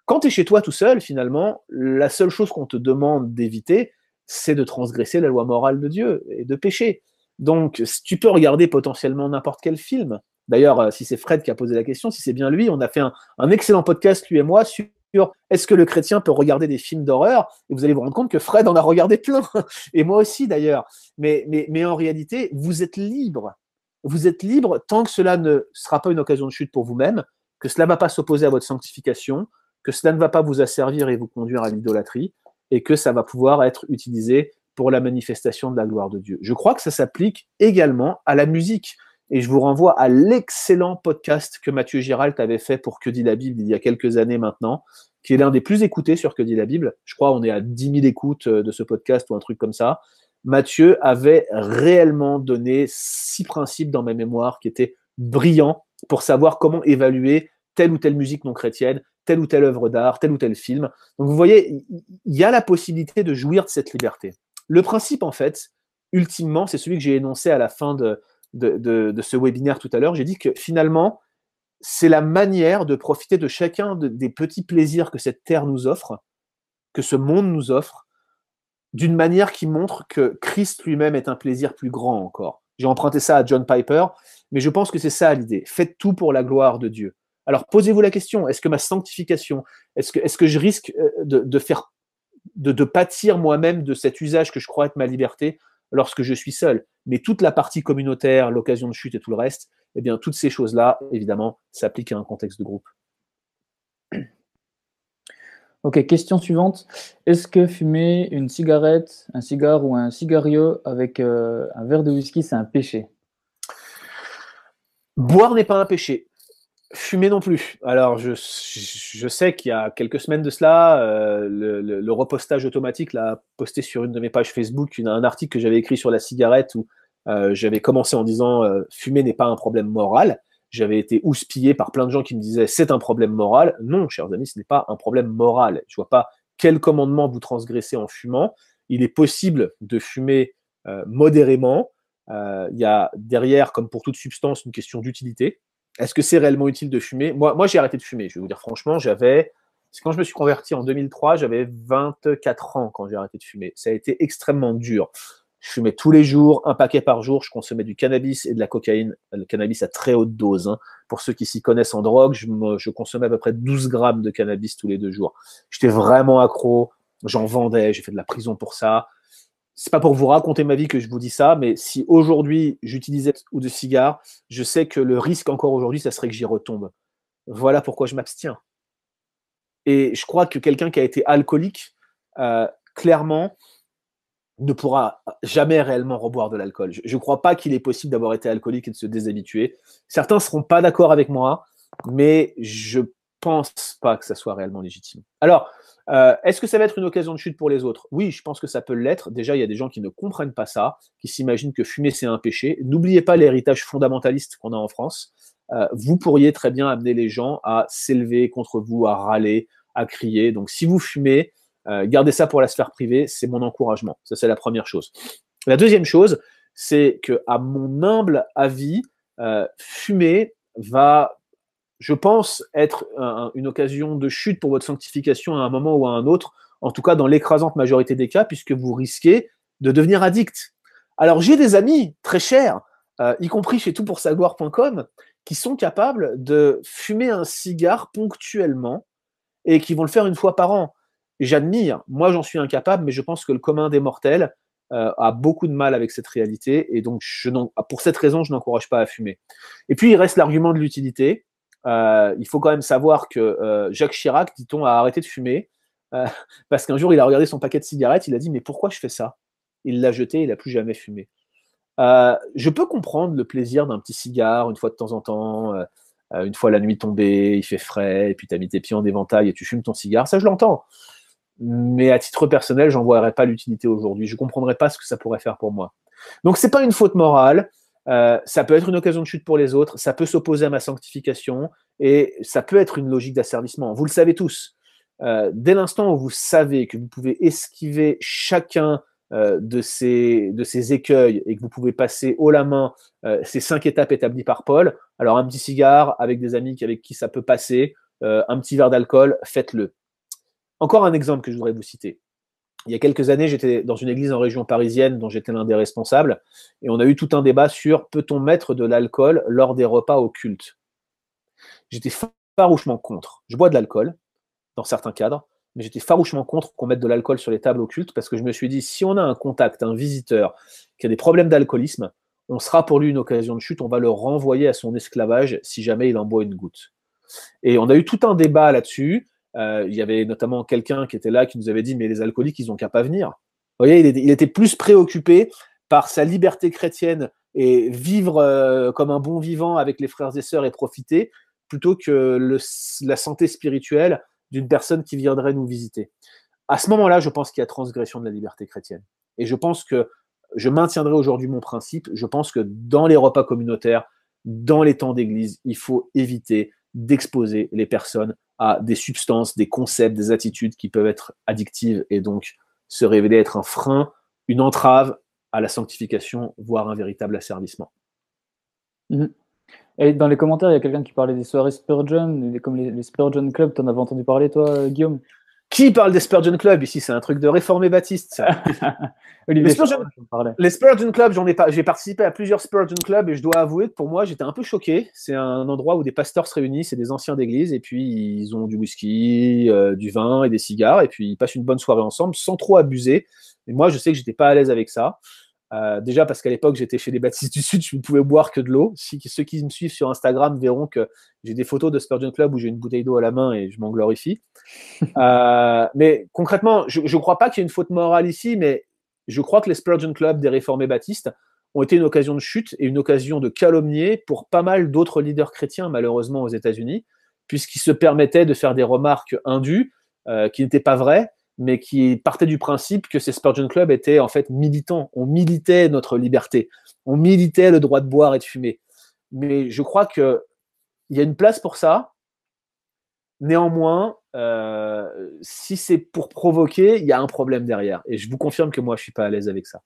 Quand tu es chez toi tout seul, finalement, la seule chose qu'on te demande d'éviter, c'est de transgresser la loi morale de Dieu et de pécher. Donc, tu peux regarder potentiellement n'importe quel film. D'ailleurs, euh, si c'est Fred qui a posé la question, si c'est bien lui, on a fait un, excellent podcast, lui et moi, sur est-ce que le chrétien peut regarder des films d'horreur? Et vous allez vous rendre compte que Fred en a regardé plein, et moi aussi d'ailleurs. Mais, en réalité, vous êtes libre vous êtes libre tant que cela ne sera pas une occasion de chute pour vous-même, que cela ne va pas s'opposer à votre sanctification, que cela ne va pas vous asservir et vous conduire à l'idolâtrie, et que ça va pouvoir être utilisé pour la manifestation de la gloire de Dieu. Je crois que ça s'applique également à la musique. Et je vous renvoie à l'excellent podcast que Mathieu Giralt avait fait pour Que dit la Bible il y a quelques années maintenant, qui est l'un des plus écoutés sur Que dit la Bible. Je crois on est à 10 000 écoutes euh, de ce podcast ou un truc comme ça. Mathieu avait réellement donné six principes dans ma mémoire qui étaient brillants pour savoir comment évaluer telle ou telle musique non chrétienne, telle ou telle œuvre d'art, tel ou tel film. Donc vous voyez, il y a la possibilité de jouir de cette liberté. Le principe, en fait, ultimement, c'est celui que j'ai énoncé à la fin de, de, ce webinaire tout à l'heure. J'ai dit que finalement, c'est la manière de profiter de chacun des petits plaisirs que cette terre nous offre, que ce monde nous offre, d'une manière qui montre que Christ lui-même est un plaisir plus grand encore. J'ai emprunté ça à John Piper, mais je pense que c'est ça l'idée. Faites tout pour la gloire de Dieu. Alors posez-vous la question, est-ce que ma sanctification, est-ce que, je risque euh, de, faire, de pâtir moi-même de cet usage que je crois être ma liberté lorsque je suis seul? Mais toute la partie communautaire, l'occasion de chute et tout le reste, eh bien toutes ces choses-là, évidemment, s'appliquent à un contexte de groupe. Ok, question suivante. Est-ce que fumer une cigarette, un cigare ou un cigario avec euh, un verre de whisky, c'est un péché? Boire n'est pas un péché. Fumer non plus. Alors, je, je sais qu'il y a quelques semaines de cela, euh, le, repostage automatique l'a posté sur une de mes pages Facebook un article que j'avais écrit sur la cigarette où euh, j'avais commencé en disant fumer n'est pas un problème moral. J'avais été houspillé par plein de gens qui me disaient c'est un problème moral. Non, chers amis, ce n'est pas un problème moral. Je vois pas quel commandement vous transgressez en fumant. Il est possible de fumer modérément. Il y a derrière, comme pour toute substance, une question d'utilité. Est-ce que c'est réellement utile de fumer? Moi, moi j'ai arrêté de fumer. Je vais vous dire franchement, j'avais. Quand je me suis converti en 2003, j'avais 24 ans quand j'ai arrêté de fumer. Ça a été extrêmement dur. Je fumais tous les jours, un paquet par jour. Je consommais du cannabis et de la cocaïne. Le cannabis à très haute dose. Hein. Pour ceux qui s'y connaissent en drogue, je, je, consommais à peu près 12 grammes de cannabis tous les deux jours. J'étais vraiment accro. J'en vendais. J'ai fait de la prison pour ça c'est pas pour vous raconter ma vie que je vous dis ça, mais si aujourd'hui j'utilisais ou de cigares, je sais que le risque encore aujourd'hui, ça serait que j'y retombe. Voilà pourquoi je m'abstiens. Et je crois que quelqu'un qui a été alcoolique, euh, clairement, ne pourra jamais réellement reboire de l'alcool. Je ne crois pas qu'il est possible d'avoir été alcoolique et de se déshabituer. Certains ne seront pas d'accord avec moi, mais je pense pas que ça soit réellement légitime. Alors, euh, est-ce que ça va être une occasion de chute pour les autres? Oui, je pense que ça peut l'être. Déjà, il y a des gens qui ne comprennent pas ça, qui s'imaginent que fumer, c'est un péché. N'oubliez pas l'héritage fondamentaliste qu'on a en France. Euh, vous pourriez très bien amener les gens à s'élever contre vous, à râler, à crier. Donc, si vous fumez, euh, gardez ça pour la sphère privée, c'est mon encouragement. Ça, c'est la première chose. La deuxième chose, c'est que, à mon humble avis, fumer va je pense, être une occasion de chute pour votre sanctification à un moment ou à un autre, en tout cas dans l'écrasante majorité des cas, puisque vous risquez de devenir addict. Alors j'ai des amis très chers, euh, y compris chez toutpoursagloire.com, qui sont capables de fumer un cigare ponctuellement et qui vont le faire une fois par an. J'admire, moi j'en suis incapable, mais je pense que le commun des mortels euh, a beaucoup de mal avec cette réalité, et donc pour cette raison, je n'encourage pas à fumer. Et puis il reste l'argument de l'utilité. Euh, il faut quand même savoir que euh, Jacques Chirac, dit-on, a arrêté de fumer parce qu'un jour, il a regardé son paquet de cigarettes, il a dit Mais pourquoi je fais ça? Il l'a jeté, il n'a plus jamais fumé. je peux comprendre le plaisir d'un petit cigare une fois de temps en temps, une fois la nuit tombée, il fait frais, et puis tu as mis tes pieds en éventail et tu fumes ton cigare, ça je l'entends. Mais à titre personnel, j'en voierais pas l'utilité aujourd'hui. Je comprendrais pas ce que ça pourrait faire pour moi. Donc c'est pas une faute morale, euh, ça peut être une occasion de chute pour les autres, ça peut s'opposer à ma sanctification et ça peut être une logique d'asservissement. Vous le savez tous. Euh, dès l'instant où vous savez que vous pouvez esquiver chacun euh, de, ces, de ces écueils et que vous pouvez passer haut la main ces cinq étapes établies par Paul, alors un petit cigare avec des amis avec qui ça peut passer, un petit verre d'alcool, faites-le. Encore un exemple que je voudrais vous citer il y a quelques années, j'étais dans une église en région parisienne dont j'étais l'un des responsables, et on a eu tout un débat sur peut-on mettre de l'alcool lors des repas au culte J'étais farouchement contre. Je bois de l'alcool dans certains cadres, mais j'étais farouchement contre qu'on mette de l'alcool sur les tables au culte parce que je me suis dit, si on a un contact, un visiteur qui a des problèmes d'alcoolisme, on sera pour lui une occasion de chute, on va le renvoyer à son esclavage si jamais il en boit une goutte. Et on a eu tout un débat là-dessus. Euh, il y avait notamment quelqu'un qui était là qui nous avait dit mais les alcooliques ils ont qu'à pas venir. Vous voyez, il était, plus préoccupé par sa liberté chrétienne et vivre comme un bon vivant avec les frères et sœurs et profiter, plutôt que la santé spirituelle d'une personne qui viendrait nous visiter. À ce moment-là, je pense qu'il y a transgression de la liberté chrétienne. Et je pense que je maintiendrai aujourd'hui mon principe. Je pense que dans les repas communautaires, dans les temps d'église, il faut éviter d'exposer les personnes à des substances, des concepts, des attitudes qui peuvent être addictives et donc se révéler être un frein, une entrave à la sanctification, voire un véritable asservissement. Mhm. Et dans les commentaires, il y a quelqu'un qui parlait des soirées Spurgeon, comme les, les Spurgeon Club. Tu en avais entendu parler, toi, Guillaume? Qui parle des Spurgeon Club ici? C'est un truc de réformé baptiste. les, Spurgeon, les, Spurgeon, Club, j'en ai pas. J'ai participé à plusieurs Spurgeon Club et je dois avouer que pour moi, j'étais un peu choqué. C'est un endroit où des pasteurs se réunissent, c'est des anciens d'église et puis ils ont du whisky, euh, du vin et des cigares et puis ils passent une bonne soirée ensemble sans trop abuser. Et moi, je sais que j'étais pas à l'aise avec ça. Euh, déjà parce qu'à l'époque, j'étais chez les baptistes du Sud, je ne pouvais boire que de l'eau. Si, ceux qui me suivent sur Instagram verront que j'ai des photos de Spurgeon Club où j'ai une bouteille d'eau à la main et je m'en glorifie. Euh, mais concrètement, je ne crois pas qu'il y ait une faute morale ici, mais je crois que les Spurgeon Club des réformés baptistes ont été une occasion de chute et une occasion de calomnier pour pas mal d'autres leaders chrétiens, malheureusement, aux États-Unis, puisqu'ils se permettaient de faire des remarques indues euh, qui n'étaient pas vraies mais qui partait du principe que ces Spurgeon Club étaient en fait militants. On militait notre liberté, on militait le droit de boire et de fumer. Mais je crois qu'il y a une place pour ça. Néanmoins, euh, si c'est pour provoquer, il y a un problème derrière. Et je vous confirme que moi, je suis pas à l'aise avec ça.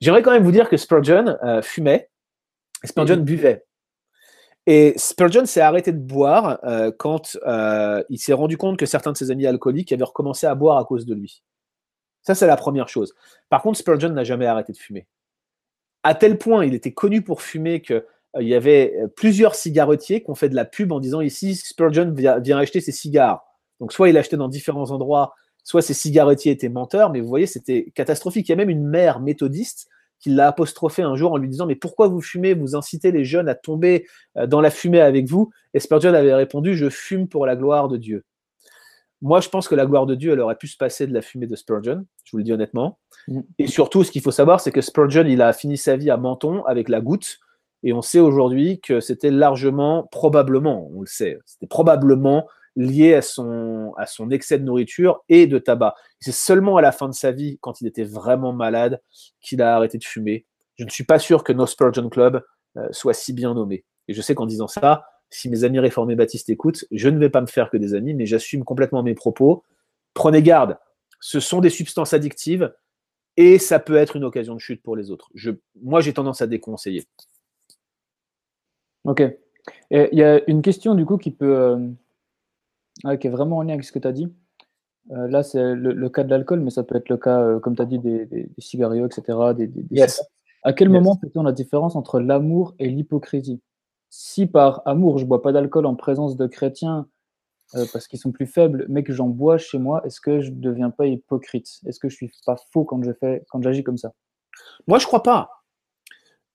J'aimerais quand même vous dire que Spurgeon euh, fumait, Spurgeon buvait. Et Spurgeon s'est arrêté de boire euh, quand euh, il s'est rendu compte que certains de ses amis alcooliques avaient recommencé à boire à cause de lui. Ça, c'est la première chose. Par contre, Spurgeon n'a jamais arrêté de fumer. À tel point, il était connu pour fumer qu'il euh, y avait plusieurs cigarettiers qui ont fait de la pub en disant ici, Spurgeon vient, acheter ses cigares. Donc, soit il achetait dans différents endroits, soit ses cigarettiers étaient menteurs, mais vous voyez, c'était catastrophique. Il y a même une mère méthodiste qu'il l'a apostrophé un jour en lui disant Mais pourquoi vous fumez? Vous incitez les jeunes à tomber euh, dans la fumée avec vous? Et Spurgeon avait répondu Je fume pour la gloire de Dieu. Moi, je pense que la gloire de Dieu, elle aurait pu se passer de la fumée de Spurgeon, je vous le dis honnêtement. Mm. Et surtout, ce qu'il faut savoir, c'est que Spurgeon, il a fini sa vie à Menton avec la goutte. Et on sait aujourd'hui que c'était largement, probablement, on le sait, c'était probablement lié à son, à son excès de nourriture et de tabac. C'est seulement à la fin de sa vie, quand il était vraiment malade, qu'il a arrêté de fumer. Je ne suis pas sûr que No Spurgeon Club euh, soit si bien nommé. Et je sais qu'en disant ça, si mes amis réformés baptistes écoutent, je ne vais pas me faire que des amis, mais j'assume complètement mes propos. Prenez garde, ce sont des substances addictives et ça peut être une occasion de chute pour les autres. Je, moi, j'ai tendance à déconseiller. Ok. Il y a une question du coup qui peut, euh, qui est vraiment en lien avec ce que tu as dit. Euh, là, c'est le, cas de l'alcool, mais ça peut être le cas, euh, comme tu as dit, des, des, cigarios, etc. Des, À quel moment fait-on la différence entre l'amour et l'hypocrisie? Si par amour, je bois pas d'alcool en présence de chrétiens euh, parce qu'ils sont plus faibles, mais que j'en bois chez moi, est-ce que je ne deviens pas hypocrite? Est-ce que je suis pas faux quand je fais, quand j'agis comme ça? Moi, je crois pas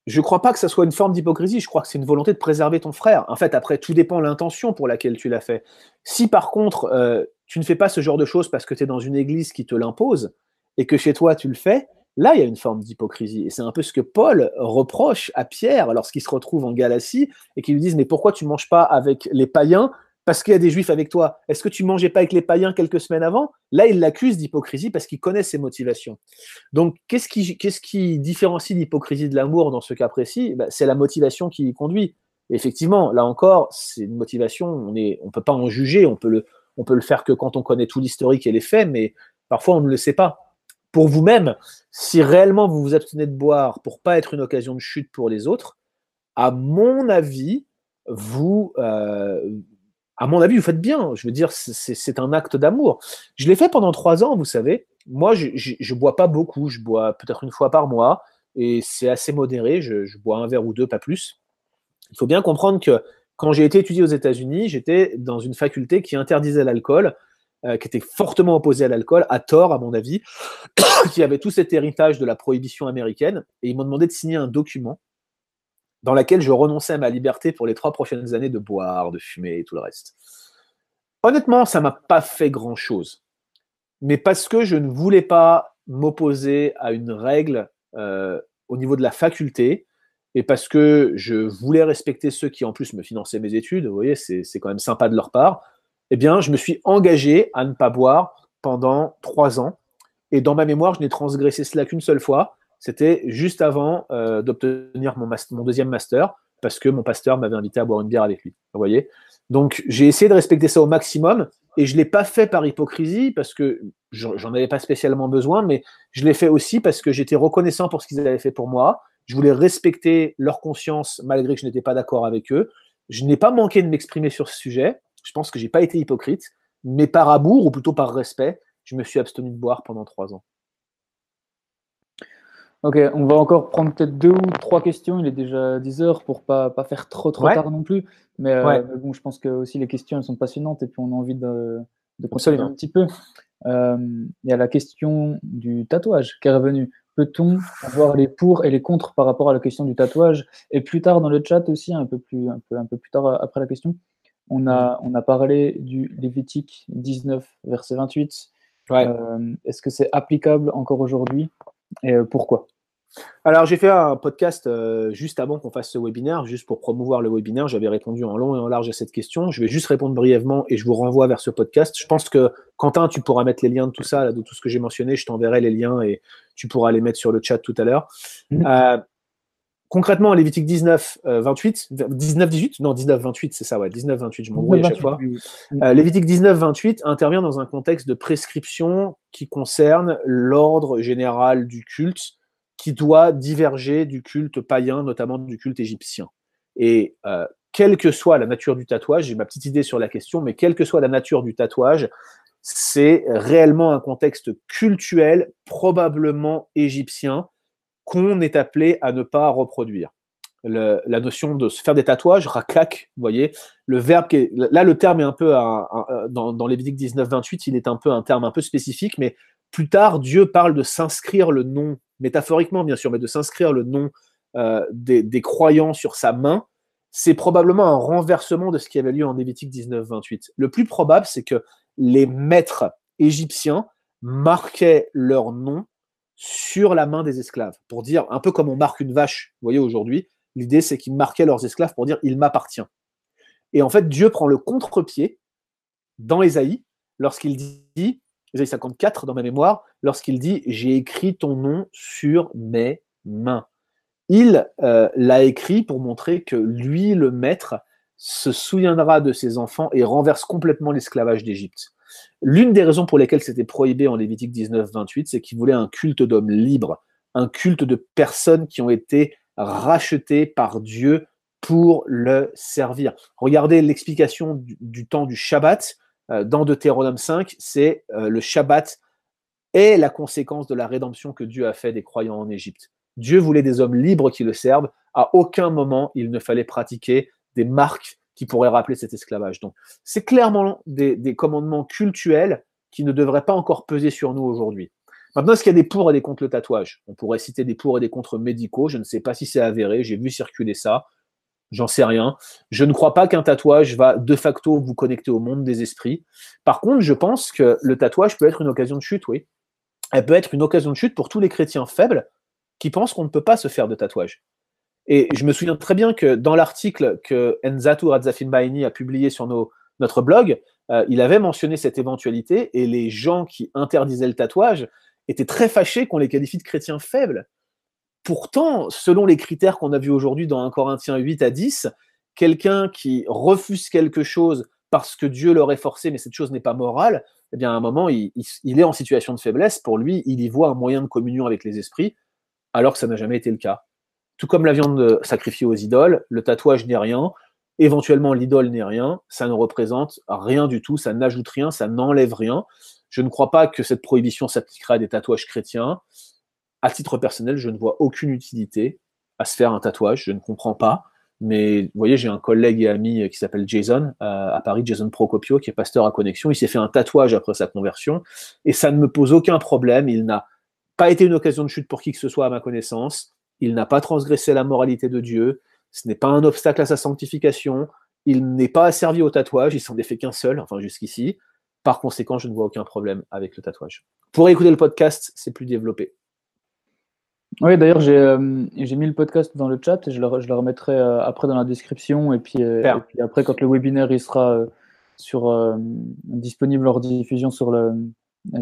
je ne crois pas que ça soit une forme d'hypocrisie, je crois que c'est une volonté de préserver ton frère. En fait, après, tout dépend de l'intention pour laquelle tu l'as fait. Si par contre, euh, tu ne fais pas ce genre de choses parce que tu es dans une église qui te l'impose et que chez toi tu le fais, là, il y a une forme d'hypocrisie. Et c'est un peu ce que Paul reproche à Pierre lorsqu'il se retrouve en Galatie et qu'il lui disent Mais pourquoi tu ne manges pas avec les païens parce qu'il y a des juifs avec toi. Est-ce que tu mangeais pas avec les païens quelques semaines avant? Là, il l'accuse d'hypocrisie parce qu'il connaît ses motivations. Donc, qu'est-ce qui, différencie l'hypocrisie de l'amour dans ce cas précis? Ben, C'est la motivation qui y conduit. effectivement, là encore, c'est une motivation, on ne peut pas en juger, on peut, le, on peut le faire que quand on connaît tout l'historique et les faits, mais parfois on ne le sait pas. Pour vous-même, si réellement vous vous abstenez de boire pour pas être une occasion de chute pour les autres, à mon avis, vous, euh, à mon avis, vous faites bien. Je veux dire, c'est un acte d'amour. Je l'ai fait pendant trois ans, vous savez. Moi, je ne bois pas beaucoup. Je bois peut-être une fois par mois et c'est assez modéré. Je, bois un verre ou deux, pas plus. Il faut bien comprendre que quand j'ai été étudié aux États-Unis, j'étais dans une faculté qui interdisait l'alcool, euh, qui était fortement opposée à l'alcool, à tort, à mon avis, qui avait tout cet héritage de la prohibition américaine. Et ils m'ont demandé de signer un document dans laquelle je renonçais à ma liberté pour les trois prochaines années de boire, de fumer et tout le reste. Honnêtement, ça m'a pas fait grand-chose. Mais parce que je ne voulais pas m'opposer à une règle euh, au niveau de la faculté, et parce que je voulais respecter ceux qui en plus me finançaient mes études, vous voyez, c'est quand même sympa de leur part, eh bien, je me suis engagé à ne pas boire pendant trois ans. Et dans ma mémoire, je n'ai transgressé cela qu'une seule fois. C'était juste avant euh, d'obtenir mon, deuxième master, parce que mon pasteur m'avait invité à boire une bière avec lui. Vous voyez Donc, j'ai essayé de respecter ça au maximum, et je ne l'ai pas fait par hypocrisie, parce que j'en avais pas spécialement besoin, mais je l'ai fait aussi parce que j'étais reconnaissant pour ce qu'ils avaient fait pour moi. Je voulais respecter leur conscience malgré que je n'étais pas d'accord avec eux. Je n'ai pas manqué de m'exprimer sur ce sujet. Je pense que j'ai pas été hypocrite, mais par amour, ou plutôt par respect, je me suis abstenu de boire pendant trois ans. Ok, on va encore prendre peut-être deux ou trois questions. Il est déjà 10 heures pour pas, pas faire trop trop tard non plus. Mais, euh, bon, je pense que aussi les questions elles sont passionnantes et puis on a envie de, de continuer un petit peu. Euh, il y a la question du tatouage qui est revenue. Peut-on avoir les pour et les contre par rapport à la question du tatouage? Et plus tard dans le chat aussi, un peu plus, un peu, un peu plus tard après la question, on a, on a parlé du Lévitique 19, verset 28. Euh, est-ce que c'est applicable encore aujourd'hui? Et euh, pourquoi? Alors, j'ai fait un podcast euh, juste avant qu'on fasse ce webinaire, juste pour promouvoir le webinaire. J'avais répondu en long et en large à cette question. Je vais juste répondre brièvement et je vous renvoie vers ce podcast. Je pense que, Quentin, tu pourras mettre les liens de tout ça, de tout ce que j'ai mentionné. Je t'enverrai les liens et tu pourras les mettre sur le chat tout à l'heure. Mm. Euh, concrètement, Lévitique 19, 28, 19, 18, non, 19, 28, c'est ça, ouais, 19, 28, je m'embrouille à chaque fois. Euh, Lévitique 19, 28 intervient dans un contexte de prescription qui concerne l'ordre général du culte qui doit diverger du culte païen, notamment du culte égyptien. Et euh, quelle que soit la nature du tatouage, j'ai ma petite idée sur la question, mais quelle que soit la nature du tatouage, c'est réellement un contexte cultuel, probablement égyptien, qu'on est appelé à ne pas reproduire. La notion de se faire des tatouages, rakak, vous voyez, le verbe là le terme est un peu dans, dans Lévitique 19-28, il est un peu un terme un peu spécifique, mais plus tard Dieu parle de s'inscrire le nom métaphoriquement bien sûr, mais de s'inscrire le nom euh, des, croyants sur sa main, c'est probablement un renversement de ce qui avait lieu en Lévitique 19-28. Le plus probable, c'est que les maîtres égyptiens marquaient leur nom sur la main des esclaves, pour dire, un peu comme on marque une vache, vous voyez aujourd'hui, l'idée c'est qu'ils marquaient leurs esclaves pour dire il m'appartient. Et en fait, Dieu prend le contre-pied dans Ésaïe lorsqu'il dit Ésaïe 54 dans ma mémoire, lorsqu'il dit J'ai écrit ton nom sur mes mains. Il euh, l'a écrit pour montrer que lui, le maître, se souviendra de ses enfants et renverse complètement l'esclavage d'Égypte. L'une des raisons pour lesquelles c'était prohibé en Lévitique 19-28, c'est qu'il voulait un culte d'hommes libres, un culte de personnes qui ont été rachetées par Dieu pour le servir. Regardez l'explication du, temps du Shabbat. Euh, dans Deutéronome 5, c'est euh, le Shabbat est la conséquence de la rédemption que Dieu a fait des croyants en Égypte. Dieu voulait des hommes libres qui le servent. À aucun moment, il ne fallait pratiquer des marques qui pourraient rappeler cet esclavage. Donc, c'est clairement des, commandements cultuels qui ne devraient pas encore peser sur nous aujourd'hui. Maintenant, est-ce qu'il y a des pour et des contre le tatouage? On pourrait citer des pour et des contre médicaux. Je ne sais pas si c'est avéré. J'ai vu circuler ça. J'en sais rien. Je ne crois pas qu'un tatouage va de facto vous connecter au monde des esprits. Par contre, je pense que le tatouage peut être une occasion de chute, oui. Elle peut être une occasion de chute pour tous les chrétiens faibles qui pensent qu'on ne peut pas se faire de tatouage. Et je me souviens très bien que dans l'article que Enzatu Radzafin Baini a publié sur notre blog, euh, il avait mentionné cette éventualité et les gens qui interdisaient le tatouage étaient très fâchés qu'on les qualifie de chrétiens faibles. Pourtant, selon les critères qu'on a vus aujourd'hui dans 1 Corinthiens 8 à 10, quelqu'un qui refuse quelque chose parce que Dieu l'aurait forcé, mais cette chose n'est pas morale, eh bien, à un moment, il, est en situation de faiblesse. Pour lui, il y voit un moyen de communion avec les esprits, alors que ça n'a jamais été le cas. Tout comme la viande sacrifiée aux idoles, le tatouage n'est rien, éventuellement l'idole n'est rien, ça ne représente rien du tout, ça n'ajoute rien, ça n'enlève rien. Je ne crois pas que cette prohibition s'appliquera à des tatouages chrétiens à titre personnel, je ne vois aucune utilité à se faire un tatouage, je ne comprends pas. Mais vous voyez, j'ai un collègue et ami qui s'appelle Jason euh, à Paris, Jason Procopio, qui est pasteur à Connexion. Il s'est fait un tatouage après sa conversion et ça ne me pose aucun problème. Il n'a pas été une occasion de chute pour qui que ce soit à ma connaissance. Il n'a pas transgressé la moralité de Dieu. Ce n'est pas un obstacle à sa sanctification. Il n'est pas asservi au tatouage. Il s'en est fait qu'un seul, enfin jusqu'ici. Par conséquent, je ne vois aucun problème avec le tatouage. Pour écouter le podcast, c'est plus développé. Oui, d'ailleurs, j'ai euh, mis le podcast dans le chat et je le, je le remettrai euh, après dans la description. Et puis, et puis, après, quand le webinaire il sera sur, disponible hors diffusion sur le,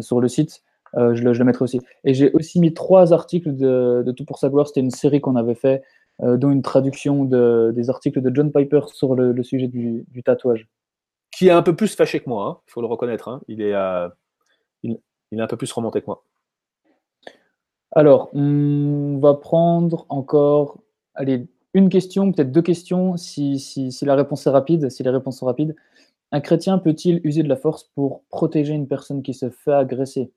sur le site, je le, je, le, mettrai aussi. Et j'ai aussi mis trois articles de, de Tout pour sa gloire. C'était une série qu'on avait fait, dont une traduction de, des articles de John Piper sur le, le sujet du, du, tatouage. Qui est un peu plus fâché que moi, il hein, faut le reconnaître. Hein. Il, est, il, il est un peu plus remonté que moi. Alors, on va prendre encore allez, une question, peut-être deux questions, si, si, la réponse est rapide, si les réponses sont rapides. Un chrétien peut-il user de la force pour protéger une personne qui se fait agresser?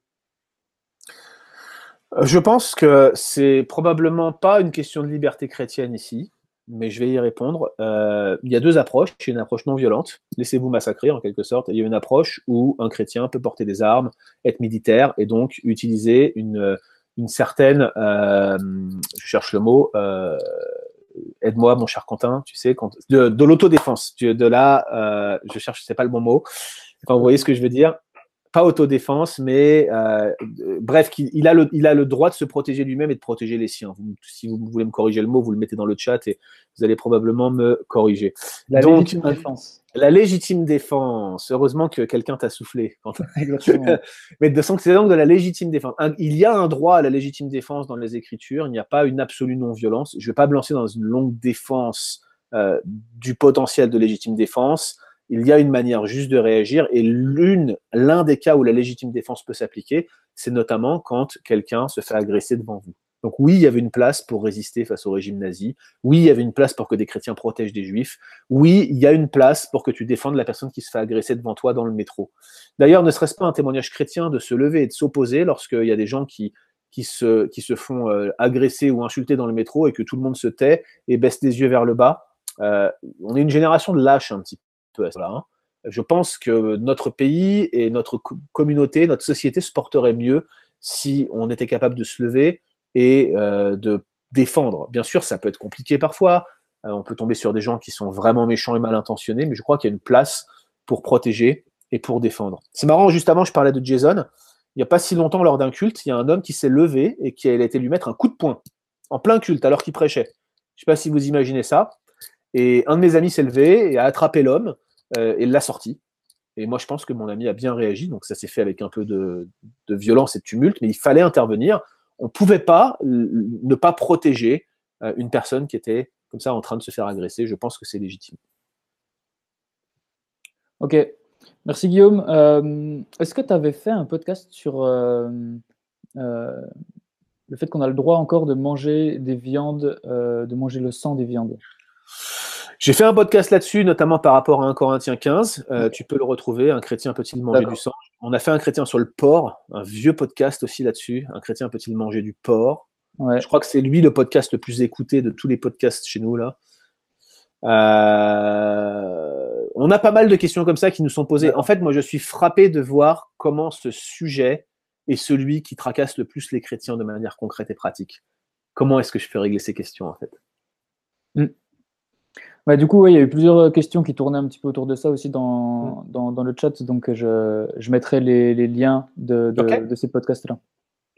Euh, Je pense que c'est probablement pas une question de liberté chrétienne ici, mais je vais y répondre. Euh, il y a deux approches. Il y a une approche non violente, laissez-vous massacrer en quelque sorte. Il y a une approche où un chrétien peut porter des armes, être militaire et donc utiliser une une certaine, euh, je cherche le mot, euh, aide-moi mon cher Quentin, tu sais, quand, de, de l'autodéfense, de là, euh, je cherche, c'est pas le bon mot. Enfin, vous voyez ce que je veux dire? Pas autodéfense, mais euh, bref, il, a le, il a le droit de se protéger lui-même et de protéger les siens. si vous voulez me corriger le mot, vous le mettez dans le chat et vous allez probablement me corriger. La légitime défense. La légitime défense. Heureusement que quelqu'un t'a soufflé. Mais de c'est donc de la légitime défense. Il y a un droit à la légitime défense dans les Écritures. Il n'y a pas une absolue non-violence. Je ne vais pas me lancer dans une longue défense euh, du potentiel de légitime défense. Il y a une manière juste de réagir et l'une, l'un des cas où la légitime défense peut s'appliquer, c'est notamment quand quelqu'un se fait agresser devant vous. Donc oui, il y avait une place pour résister face au régime nazi. Oui, il y avait une place pour que des chrétiens protègent des juifs. Oui, il y a une place pour que tu défendes la personne qui se fait agresser devant toi dans le métro. D'ailleurs, ne serait-ce pas un témoignage chrétien de se lever et de s'opposer lorsqu'il y a des gens qui, qui, se, qui se font euh, agresser ou insulter dans le métro et que tout le monde se tait et baisse les yeux vers le bas euh, On est une génération de lâches un petit cela. Hein. Je pense que notre pays et notre communauté, notre société se porterait mieux si on était capable de se lever, et euh, de défendre. Bien sûr, ça peut être compliqué parfois. Euh, on peut tomber sur des gens qui sont vraiment méchants et mal intentionnés, mais je crois qu'il y a une place pour protéger et pour défendre. C'est marrant, juste avant, je parlais de Jason. Il n'y a pas si longtemps, lors d'un culte, il y a un homme qui s'est levé et qui a été lui mettre un coup de poing en plein culte alors qu'il prêchait. Je ne sais pas si vous imaginez ça. Et un de mes amis s'est levé et a attrapé l'homme euh, et l'a sorti. Et moi, je pense que mon ami a bien réagi. Donc, ça s'est fait avec un peu de, violence et de tumulte, mais il fallait intervenir on ne pouvait pas ne pas protéger euh, une personne qui était comme ça en train de se faire agresser. Je pense que c'est légitime. Ok. Merci Guillaume. Euh, est-ce que tu avais fait un podcast sur euh, le fait qu'on a le droit encore de manger des viandes, de manger le sang des viandes? J'ai fait un podcast là-dessus, notamment par rapport à 1 Corinthiens 15. tu peux le retrouver, un chrétien peut-il manger du sang on a fait un chrétien sur le porc, un vieux podcast aussi là-dessus. Un chrétien peut-il manger du porc Je crois que c'est lui le podcast le plus écouté de tous les podcasts chez nous là. Euh, on a pas mal de questions comme ça qui nous sont posées. En fait, moi, je suis frappé de voir comment ce sujet est celui qui tracasse le plus les chrétiens de manière concrète et pratique. Comment est-ce que je peux régler ces questions, en fait? Mm. Bah, du coup, il y a eu plusieurs euh, questions qui tournaient un petit peu autour de ça aussi dans, mm. dans, le chat. Donc, je, je mettrai les, les liens de, de, ces podcasts-là.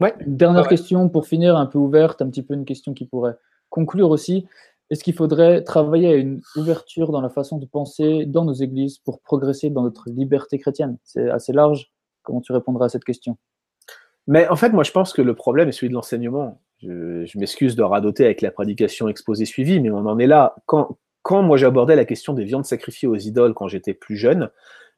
Ouais. Dernière question pour finir, un peu ouverte, un petit peu une question qui pourrait conclure aussi. Est-ce qu'il faudrait travailler à une ouverture dans la façon de penser dans nos églises pour progresser dans notre liberté chrétienne? C'est assez large. Comment tu répondras à cette question? Mais en fait, moi, je pense que le problème est celui de l'enseignement. Je, je m'excuse de radoter avec la prédication exposée suivie, mais on en est là. Quand, quand moi j'abordais la question des viandes sacrifiées aux idoles quand j'étais plus jeune,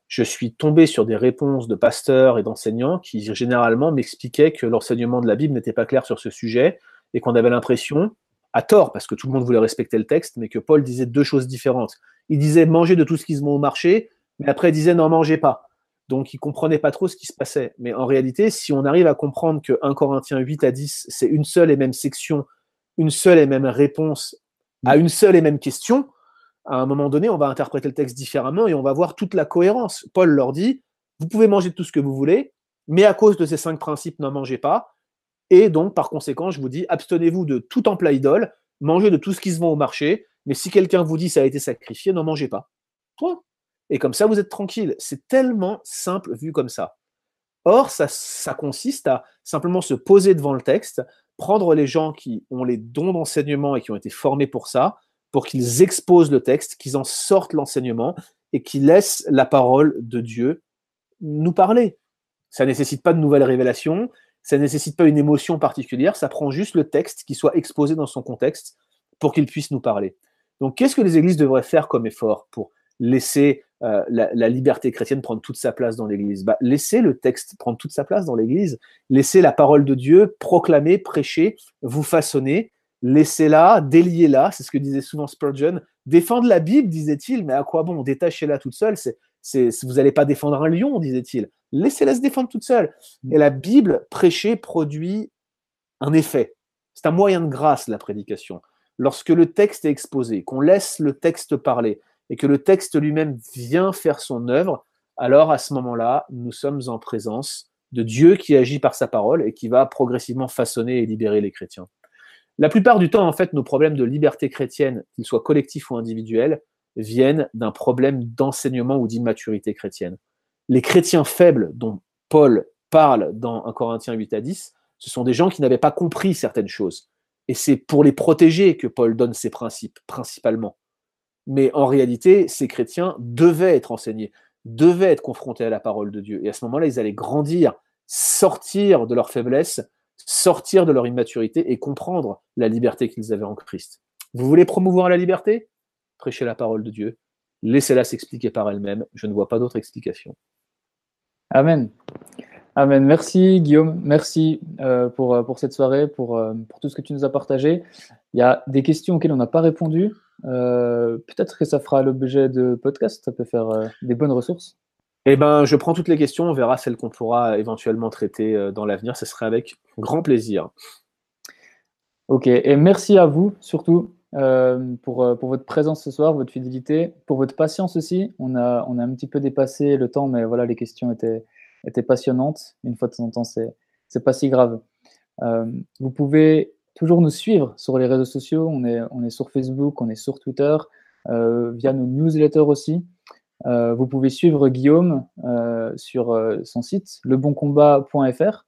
je suis tombé sur des réponses de pasteurs et d'enseignants qui généralement m'expliquaient que l'enseignement de la Bible n'était pas clair sur ce sujet et qu'on avait l'impression, à tort, parce que tout le monde voulait respecter le texte, mais que Paul disait deux choses différentes. Il disait mangez de tout ce qui se met au marché, mais après il disait n'en mangez pas. Donc il comprenait pas trop ce qui se passait. Mais en réalité, si on arrive à comprendre que 1 Corinthiens 8 à 10, c'est une seule et même section, une seule et même réponse à une seule et même question, à un moment donné, on va interpréter le texte différemment et on va voir toute la cohérence. Paul leur dit, vous pouvez manger tout ce que vous voulez, mais à cause de ces cinq principes, n'en mangez pas. Et donc, par conséquent, je vous dis, abstenez-vous de tout emploi idole, mangez de tout ce qui se vend au marché, mais si quelqu'un vous dit ça a été sacrifié, n'en mangez pas. Et comme ça, vous êtes tranquille. C'est tellement simple vu comme ça. Or, ça consiste à simplement se poser devant le texte, prendre les gens qui ont les dons d'enseignement et qui ont été formés pour ça, pour qu'ils exposent le texte, qu'ils en sortent l'enseignement et qu'ils laissent la parole de Dieu nous parler. Ça ne nécessite pas de nouvelles révélations, ça ne nécessite pas une émotion particulière, ça prend juste le texte qui soit exposé dans son contexte pour qu'il puisse nous parler. Donc, qu'est-ce que les églises devraient faire comme effort pour laisser euh, la, liberté chrétienne prendre toute sa place dans l'Église? Bah, Laissez le texte prendre toute sa place dans l'Église, laissez la parole de Dieu proclamer, prêcher, vous façonner, laissez-la, déliez-la, c'est ce que disait souvent Spurgeon. Défendre la Bible, disait-il, mais à quoi bon? Détachez-la toute seule, c'est, vous n'allez pas défendre un lion, disait-il. Laissez-la se défendre toute seule. Et la Bible prêchée produit un effet. C'est un moyen de grâce, la prédication. Lorsque le texte est exposé, qu'on laisse le texte parler, et que le texte lui-même vient faire son œuvre, alors à ce moment-là, nous sommes en présence de Dieu qui agit par sa parole et qui va progressivement façonner et libérer les chrétiens. La plupart du temps, en fait, nos problèmes de liberté chrétienne, qu'ils soient collectifs ou individuels, viennent d'un problème d'enseignement ou d'immaturité chrétienne. Les chrétiens faibles dont Paul parle dans 1 Corinthiens 8 à 10, ce sont des gens qui n'avaient pas compris certaines choses. Et c'est pour les protéger que Paul donne ses principes, principalement. Mais en réalité, ces chrétiens devaient être enseignés, devaient être confrontés à la parole de Dieu. Et à ce moment-là, ils allaient grandir, sortir de leur faiblesse, sortir de leur immaturité et comprendre la liberté qu'ils avaient en Christ. Vous voulez promouvoir la liberté? Prêchez la parole de Dieu. Laissez-la s'expliquer par elle-même. Je ne vois pas d'autre explication. Amen. Amen. Merci Guillaume. Merci euh, pour, euh, pour cette soirée, pour, euh, pour tout ce que tu nous as partagé. Il y a des questions auxquelles on n'a pas répondu. Peut-être que ça fera l'objet de podcast, ça peut faire des bonnes ressources. Eh ben, je prends toutes les questions, on verra celles qu'on pourra éventuellement traiter euh, dans l'avenir. Ce serait avec grand plaisir. Ok, et merci à vous surtout pour, pour votre présence ce soir, votre fidélité, pour votre patience aussi. On a, on a un petit peu dépassé le temps, mais voilà, les questions étaient, étaient passionnantes. Une fois de temps en temps, c'est, pas si grave. vous pouvez toujours nous suivre sur les réseaux sociaux. On est, on est sur Facebook, on est sur Twitter, euh, via nos newsletters aussi. Euh, vous pouvez suivre Guillaume euh, sur son site leboncombat.fr.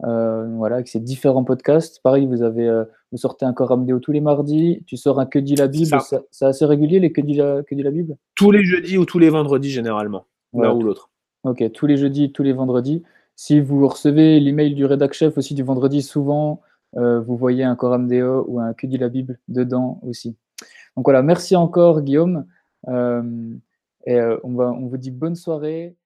voilà, avec ses différents podcasts. Pareil, vous avez, vous sortez un Coram Deo tous les mardis. Tu sors un Que dit la Bible. C'est assez régulier les que dit, la, que dit la Bible? Tous les jeudis ou tous les vendredis généralement, l'un ou l'autre. Ok, tous les jeudis, tous les vendredis. Si vous recevez l'email du rédac chef aussi du vendredi, souvent euh, vous voyez un Coram Deo ou un Que dit la Bible dedans aussi. Donc voilà, merci encore Guillaume. Et euh, on, va, on vous dit bonne soirée.